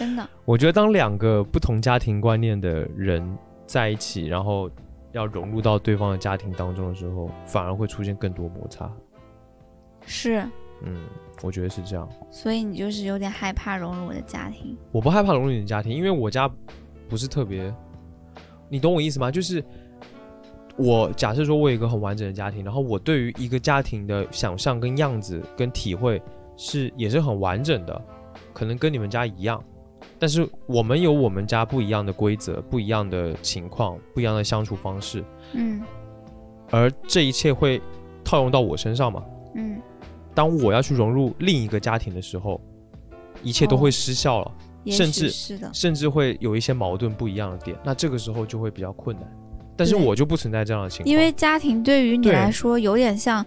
真的我觉得当两个不同家庭观念的人在一起，然后要融入到对方的家庭当中的时候，反而会出现更多摩擦。是，嗯，我觉得是这样。所以你就是有点害怕融入我的家庭。我不害怕融入你的家庭，因为我家不是特别，你懂我意思吗？就是我假设说我有一个很完整的家庭，然后我对于一个家庭的想象跟样子跟体会是也是很完整的，可能跟你们家一样，但是我们有我们家不一样的规则、不一样的情况、不一样的相处方式，嗯而这一切会套用到我身上嘛？嗯，当我要去融入另一个家庭的时候，一切都会哦失效了。也甚至是的。甚至会有一些矛盾不一样的点，那这个时候就会比较困难。但是我就不存在这样的情况，因为家庭对于你来说有点像，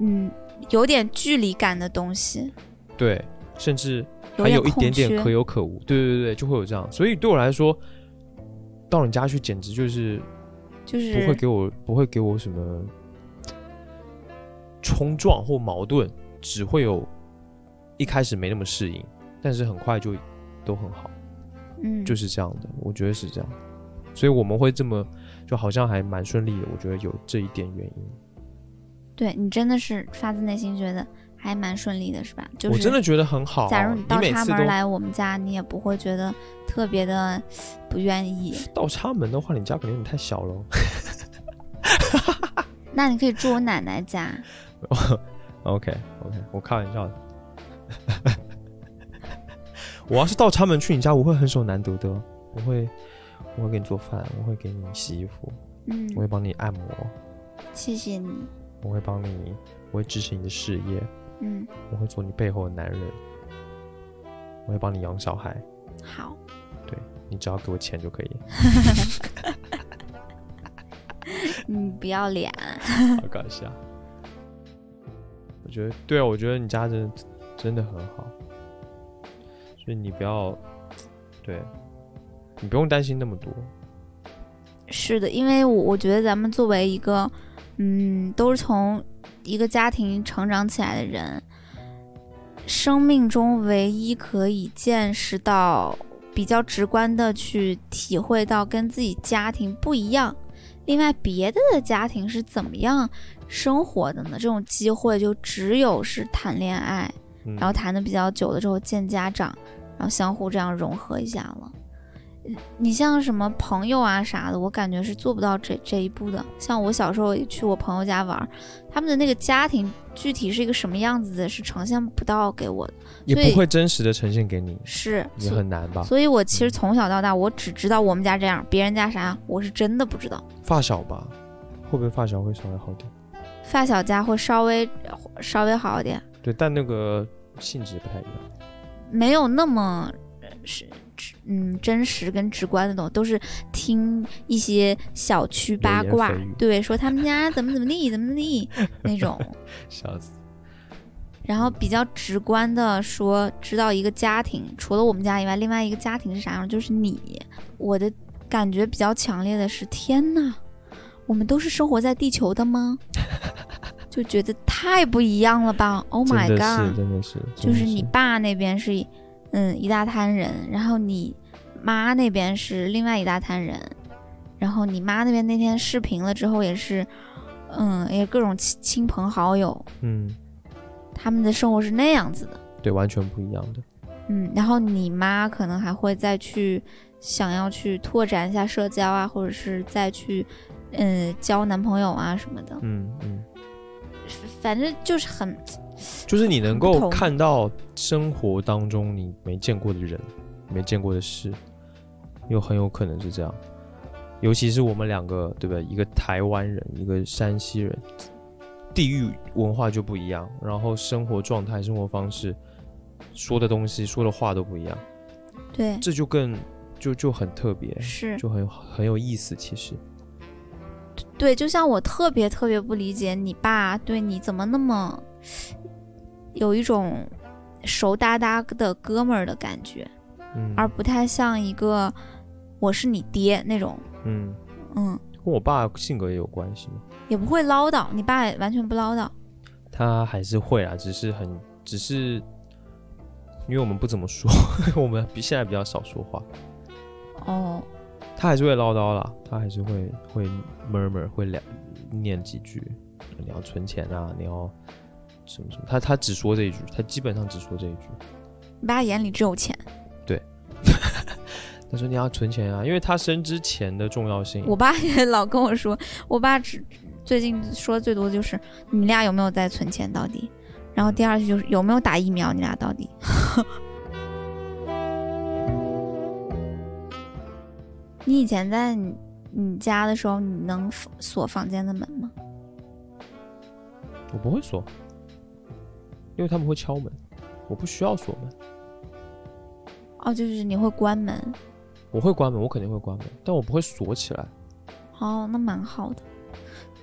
嗯，有点距离感的东西，对，甚至有还有一点点可有可无，对对对，就会有这样。所以对我来说，到你家去简直就是就是不会给我不会给我什么冲撞或矛盾，只会有一开始没那么适应，但是很快就都很好。嗯，就是这样的，我觉得是这样，所以我们会这么，就好像还蛮顺利的。我觉得有这一点原因，对你真的是发自内心觉得还蛮顺利的，是吧？就是我真的觉得很好。假如你倒插门来我们家，你也不会觉得特别的不愿意。倒插门的话，你家肯定有点太小了。那你可以住我奶奶家，OK OK，我开玩笑的。我要是倒插门去你家，我会很手难得的，我会我会给你做饭，我会给你洗衣服，嗯我，会帮你按摩，谢谢你，我会帮你，我会支持你的事业，嗯，我会做你背后的男人，我会帮你养小孩，好，对你只要给我钱就可以。你不要脸，好搞笑。我觉得对啊，我觉得你家真的真的很好，所以你不要，对，你不用担心那么多。是的，因为我我觉得咱们作为一个，嗯，都是从一个家庭成长起来的人，生命中唯一可以见识到、比较直观的去体会到跟自己家庭不一样，另外别的的家庭是怎么样生活的呢？这种机会就只有是谈恋爱，嗯、然后谈的比较久了之后见家长，然后相互这样融合一下了。嗯你像什么朋友啊啥的，我感觉是做不到这这一步的。像我小时候也去我朋友家玩，他们的那个家庭具体是一个什么样子的，是呈现不到给我的，也不会真实的呈现给你，是，也很难吧？所以我其实从小到大，我只知道我们家这样，别人家啥，我是真的不知道。发小吧，会不会发小会稍微好点？发小家会稍微稍微好一点，对，但那个性质不太一样。没有那么呃是直嗯真实跟直观的东西，都是听一些小区八卦对，说他们家怎么怎么地，怎么怎么地 那种。笑死！然后比较直观的说，知道一个家庭，除了我们家以外，另外一个家庭是啥样，就是你。我的感觉比较强烈的是，天呐，我们都是生活在地球的吗？就觉得太不一样了吧！Oh my god！是，真的是，就是你爸那边是，嗯，一大摊人，然后你妈那边是另外一大摊人，然后你妈那边那天视频了之后也是，嗯，也各种亲亲朋好友，嗯，他们的生活是那样子的，对，完全不一样的。嗯，然后你妈可能还会再去想要去拓展一下社交啊，或者是再去，嗯，交男朋友啊什么的，嗯嗯，反正就是很，就是你能够看到生活当中你没见过的人、没见过的事，又很有可能是这样。尤其是我们两个，对不对？一个台湾人，一个山西人，地域文化就不一样，然后生活状态、生活方式，说的东西、说的话都不一样，对，这就更就就很特别，是。就很很有意思。其实，对，就像我特别特别不理解你爸对你怎么那么有一种熟哒哒的哥们儿的感觉，嗯，而不太像一个我是你爹那种，嗯，嗯，跟我爸性格也有关系吗。也不会唠叨。你爸也完全不唠叨，他还是会啊，只是很，只是因为我们不怎么说，我们比现在比较少说话。哦，他还是会唠叨啦，他还是会会 murmur 会两念几句，你要存钱啊，你要什么什么，他他只说这一句，他基本上只说这一句。你爸眼里只有钱。对 他说你要存钱啊，因为他深知钱的重要性。我爸也老跟我说，我爸只最近说的最多就是你俩有没有在存钱到底，然后第二句就是有没有打疫苗，你俩到底。你以前在你你家的时候，你能锁房间的门吗？我不会锁，因为他们会敲门，我不需要锁门。哦，就是你会关门。我会关门，我肯定会关门，但我不会锁起来。哦，那蛮好的。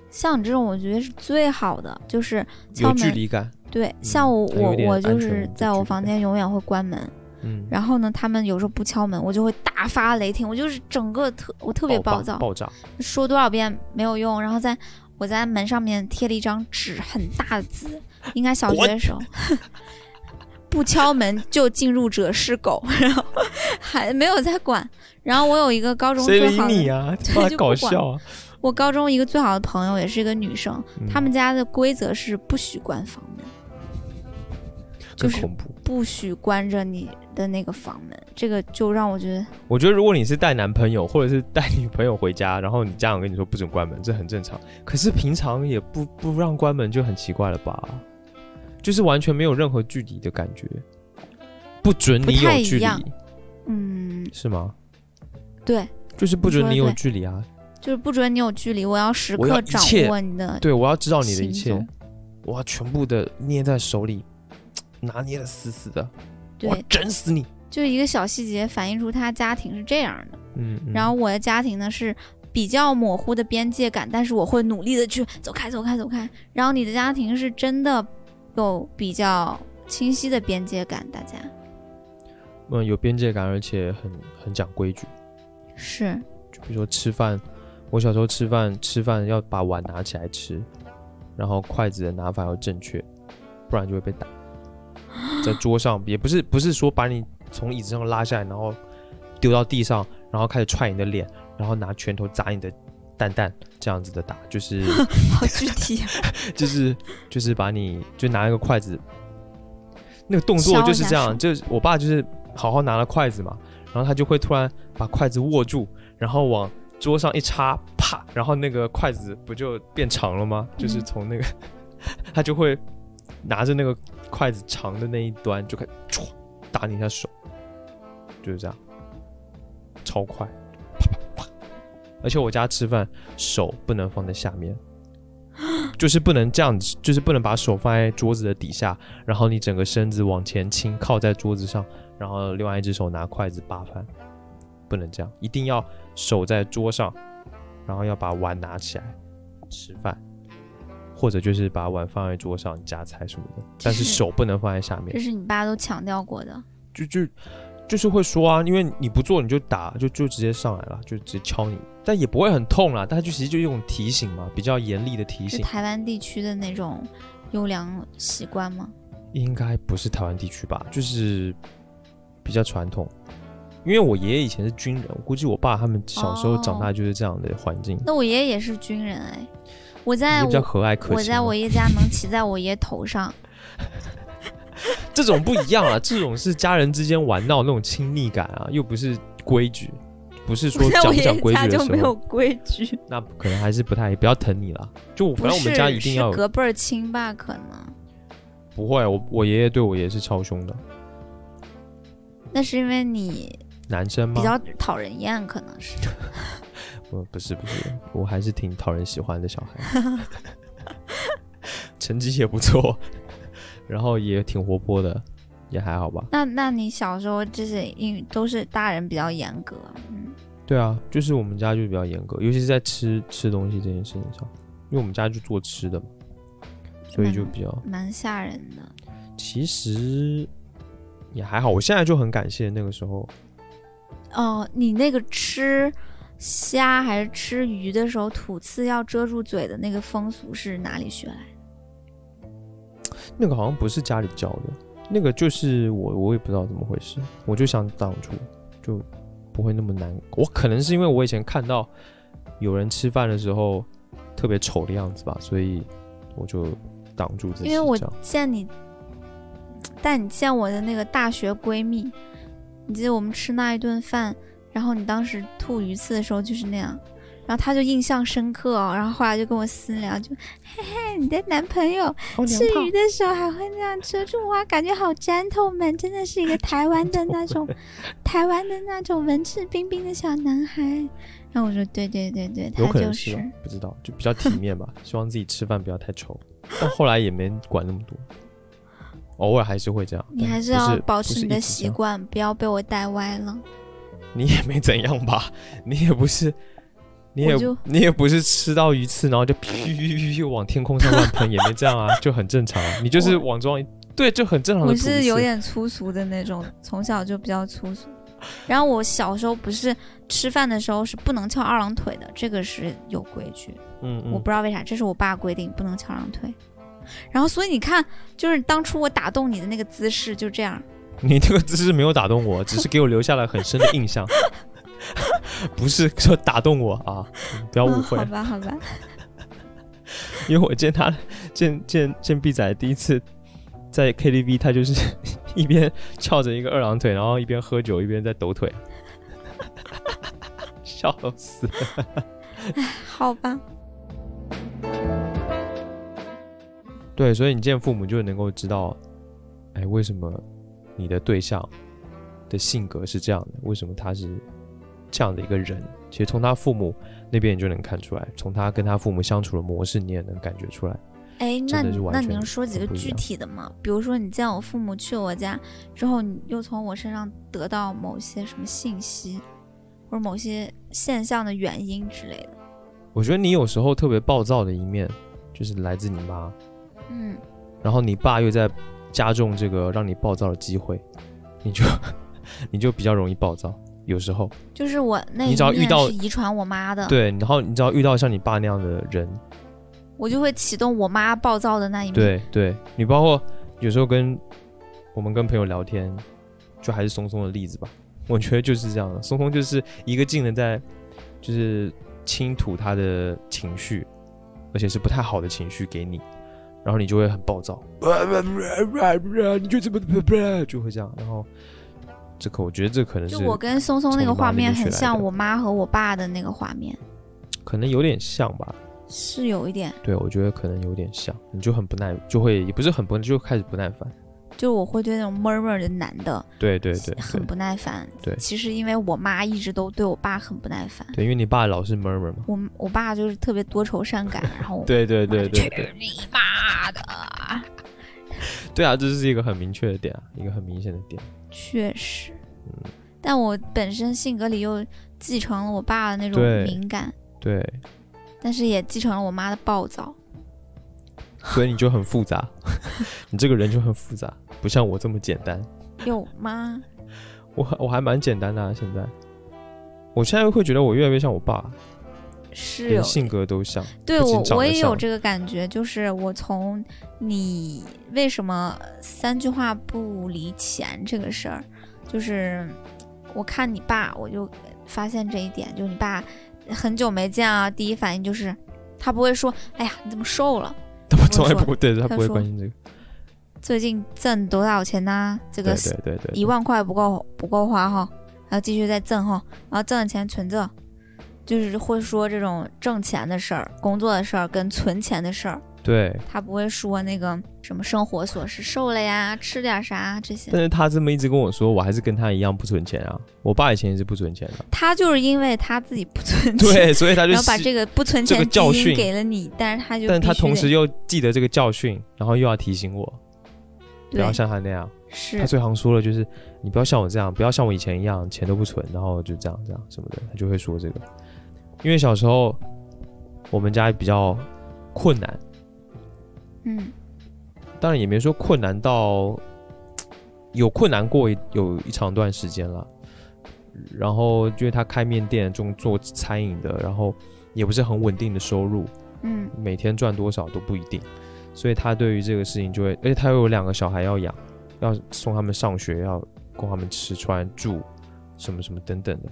像你这种，我觉得是最好的，就是敲有距。离感，对，像我我我就是在我房间永远会关门，嗯，然后呢，他们有时候不敲门，我就会大发雷霆，我就是整个特我特别暴躁，爆炸，说多少遍没有用，然后在我在门上面贴了一张纸，很大的字，应该小学的时候，不敲门就进入者是狗，然后还没有在管。然后我有一个高中最好的，你啊？搞笑啊！我高中一个最好的朋友也是一个女生，嗯他们家的规则是不许关房门，就是更恐怖。不许关着你的那个房门，这个就让我觉得我觉得如果你是带男朋友或者是带女朋友回家，然后你家长跟你说不准关门，这很正常。可是平常也不不让关门就很奇怪了吧？就是完全没有任何距离的感觉，不准你有距离，嗯，是吗？对，就是不准你有距离啊！就是不准你有距离，我要时刻掌握你的对，我要知道你的一切，我要全部的捏在手里，拿捏的死死的，我整死你！就一个小细节反映出他家庭是这样的。嗯，嗯然后我的家庭呢是比较模糊的边界感，但是我会努力的去走开、走开、走开。然后你的家庭是真的有比较清晰的边界感，大家嗯有边界感，而且很很讲规矩。是就比如说吃饭，我小时候吃饭吃饭要把碗拿起来吃，然后筷子的拿法要正确，不然就会被打。在桌上也不是不是说把你从椅子上拉下来，然后丢到地上，然后开始踹你的脸，然后拿拳头砸你的蛋蛋这样子的打，就是 好具体，就是就是把你就拿一个筷子，那个动作就是这样，就是我爸就是好好拿了筷子嘛，然后他就会突然把筷子握住，然后往桌上一插，啪，然后那个筷子不就变长了吗？就是嗯从那个 他就会拿着那个筷子长的那一端就开始唰打你一下手，就是这样，超快，啪啪啪，而且我家吃饭手不能放在下面。就是不能这样子，就是不能把手放在桌子的底下，然后你整个身子往前倾，靠在桌子上，然后另外一只手拿筷子扒饭，不能这样，一定要手在桌上，然后要把碗拿起来吃饭，或者就是把碗放在桌上夹菜什么的，但是是手不能放在下面这，是你爸都强调过的。就就就是会说啊，因为你不做你就打，就就直接上来了，就直接敲你，但也不会很痛啦，但就其实就一种提醒嘛，比较严厉的提醒。是台湾地区的那种优良习惯吗？应该不是台湾地区吧，就是比较传统。因为我爷爷以前是军人，我估计我爸他们小时候长大就是这样的环境，那我爷爷也是军人哎，我在我比较和蔼可亲。我在我爷家能骑在我爷头上，这种不一样啊，这种是家人之间玩闹那种亲密感啊，又不是规矩，不是说讲不讲规矩的时候，就没有规矩，那可能还是不太不要疼你了。就我反正我们家一定要隔辈儿亲吧？可能不会，我我爷爷对我也是超凶的，那是因为你男生吗比？较讨人厌，可能是。不不是不是，我还是挺讨人喜欢的小孩，成绩也不错，然后也挺活泼的，也还好吧。那那你小时候就是因为都是大人比较严格，嗯，对啊，就是我们家就比较严格，尤其是在吃吃东西这件事情上，因为我们家就做吃的嘛，所以就比较蛮吓人的。其实也还好。我现在就很感谢那个时候，哦，你那个吃虾还是吃鱼的时候，吐刺要遮住嘴的那个风俗是哪里学来的？那个好像不是家里教的，那个就是我我也不知道怎么回事，我就想挡住，就不会那么难。我可能是因为我以前看到有人吃饭的时候特别丑的样子吧，所以我就挡住自己。因为我见你，但你见我的那个大学闺蜜，你记得我们吃那一顿饭，然后你当时吐鱼刺的时候就是那样，然后他就印象深刻哦，然后后来就跟我私聊，就嘿嘿，你的男朋友哦吃鱼的时候还会那样遮住哇，感觉好 gentleman，真的是一个 台湾的那种台湾的那种文质彬彬的小男孩。然后我说对对对对，他就是不知道，就比较体面吧，希望自己吃饭不要太丑。但后来也没管那么多，偶尔还是会这样。你还是要保持你的习惯，不要被我带歪了。你也没怎样吧？你也不是，你也就你也不是吃到鱼刺，然后就噗噗噗噗往天空上乱喷，也没这样啊，就很正常啊。你就是往中央，对，就很正常的我是有点粗俗的那种，从小就比较粗俗。然后我小时候不是吃饭的时候是不能翘二郎腿的，这个是有规矩，嗯嗯，我不知道为啥，这是我爸规定不能翘二郎腿。然后所以你看，就是当初我打动你的那个姿势就这样，你这个姿势没有打动我，只是给我留下了很深的印象，不是说打动我啊，不要误会嗯好。吧，好吧。因为我见他见见见 B 仔第一次在 KTV，他就是一边翘着一个二郎腿，然后一边喝酒一边在抖腿，笑死。好吧，对，所以你见父母就能够知道，哎，为什么你的对象的性格是这样的？为什么他是这样的一个人？其实从他父母那边你就能看出来，从他跟他父母相处的模式，你也能感觉出来。哎，那那全你能说几个具体的吗？比如说你见我父母去我家之后，你又从我身上得到某些什么信息，或者某些现象的原因之类的。我觉得你有时候特别暴躁的一面，就是来自你妈，嗯，然后你爸又在加重这个让你暴躁的机会，你就 你就比较容易暴躁。有时候，就是我那你只要遇到是遗传我妈的，对，然后你只要遇到像你爸那样的人，我就会启动我妈暴躁的那一面。对对，你包括有时候跟我们跟朋友聊天，就还是松松的例子吧，我觉得就是这样的。松松就是一个劲的在，就是倾吐他的情绪，而且是不太好的情绪给你，然后你就会很暴躁，你就这么就会这样，然后这个我觉得这可能是就我跟松松那个画面很像我妈和我爸的那个画面，可能有点像吧，是有一点，对我觉得可能有点像，你就很不耐，就会也不是很不，就开始不耐烦，就是我会对那种闷闷的男的对对对对很不耐烦。对其实因为我妈一直都对我爸很不耐烦，对，因为你爸老是 murmur 嘛。我我爸就是特别多愁善感，然后对对对对对去你妈的！对啊，这是一个很明确的点啊，一个很明显的点。确实，嗯，但我本身性格里又继承了我爸的那种敏感，对，但是也继承了我妈的暴躁。所以你就很复杂，你这个人就很复杂，不像我这么简单。有吗？我还我还蛮简单的、啊，现在，我现在会觉得我越来越像我爸，是有性格都像。对我不仅长得我也有这个感觉，就是我从你为什么三句话不离钱这个事儿，就是我看你爸，我就发现这一点，就你爸很久没见啊，第一反应就是他不会说，哎呀你怎么瘦了，从来不会对他不会他说关心这个。最近挣多少钱呐、这个对对对，一万块不够不够花哈，还要继续再挣哈，然后挣的钱存着，就是会说这种挣钱的事儿、工作的事儿跟存钱的事儿，对。他不会说那个什么生活琐事，瘦了呀，吃点啥这些。但是他这么一直跟我说，我还是跟他一样不存钱啊。我爸以前也是不存钱的，他就是因为他自己不存钱，对，所以他就 然后把这个不存这个钱基因教训给了你，但是他就但他同时又记得这个教训，然后又要提醒我，不要像他那样。是他最常说的就是你不要像我这样，不要像我以前一样钱都不存，然后就这样这样什么的，他就会说这个。因为小时候我们家比较困难，嗯当然也没说困难到有困难过有一长段时间了。然后因为他开面店，这种做餐饮的，然后也不是很稳定的收入，嗯每天赚多少都不一定，所以他对于这个事情就会，而且他又有两个小孩要养，要送他们上学，要供他们吃穿住，什么什么等等的，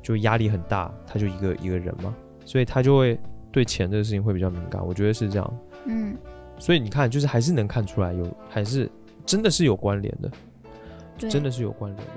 就压力很大。他就一个一个人嘛，所以他就会对钱这个事情会比较敏感，我觉得是这样。嗯，所以你看，就是还是能看出来有，还是真的是有关联的，真的是有关联的。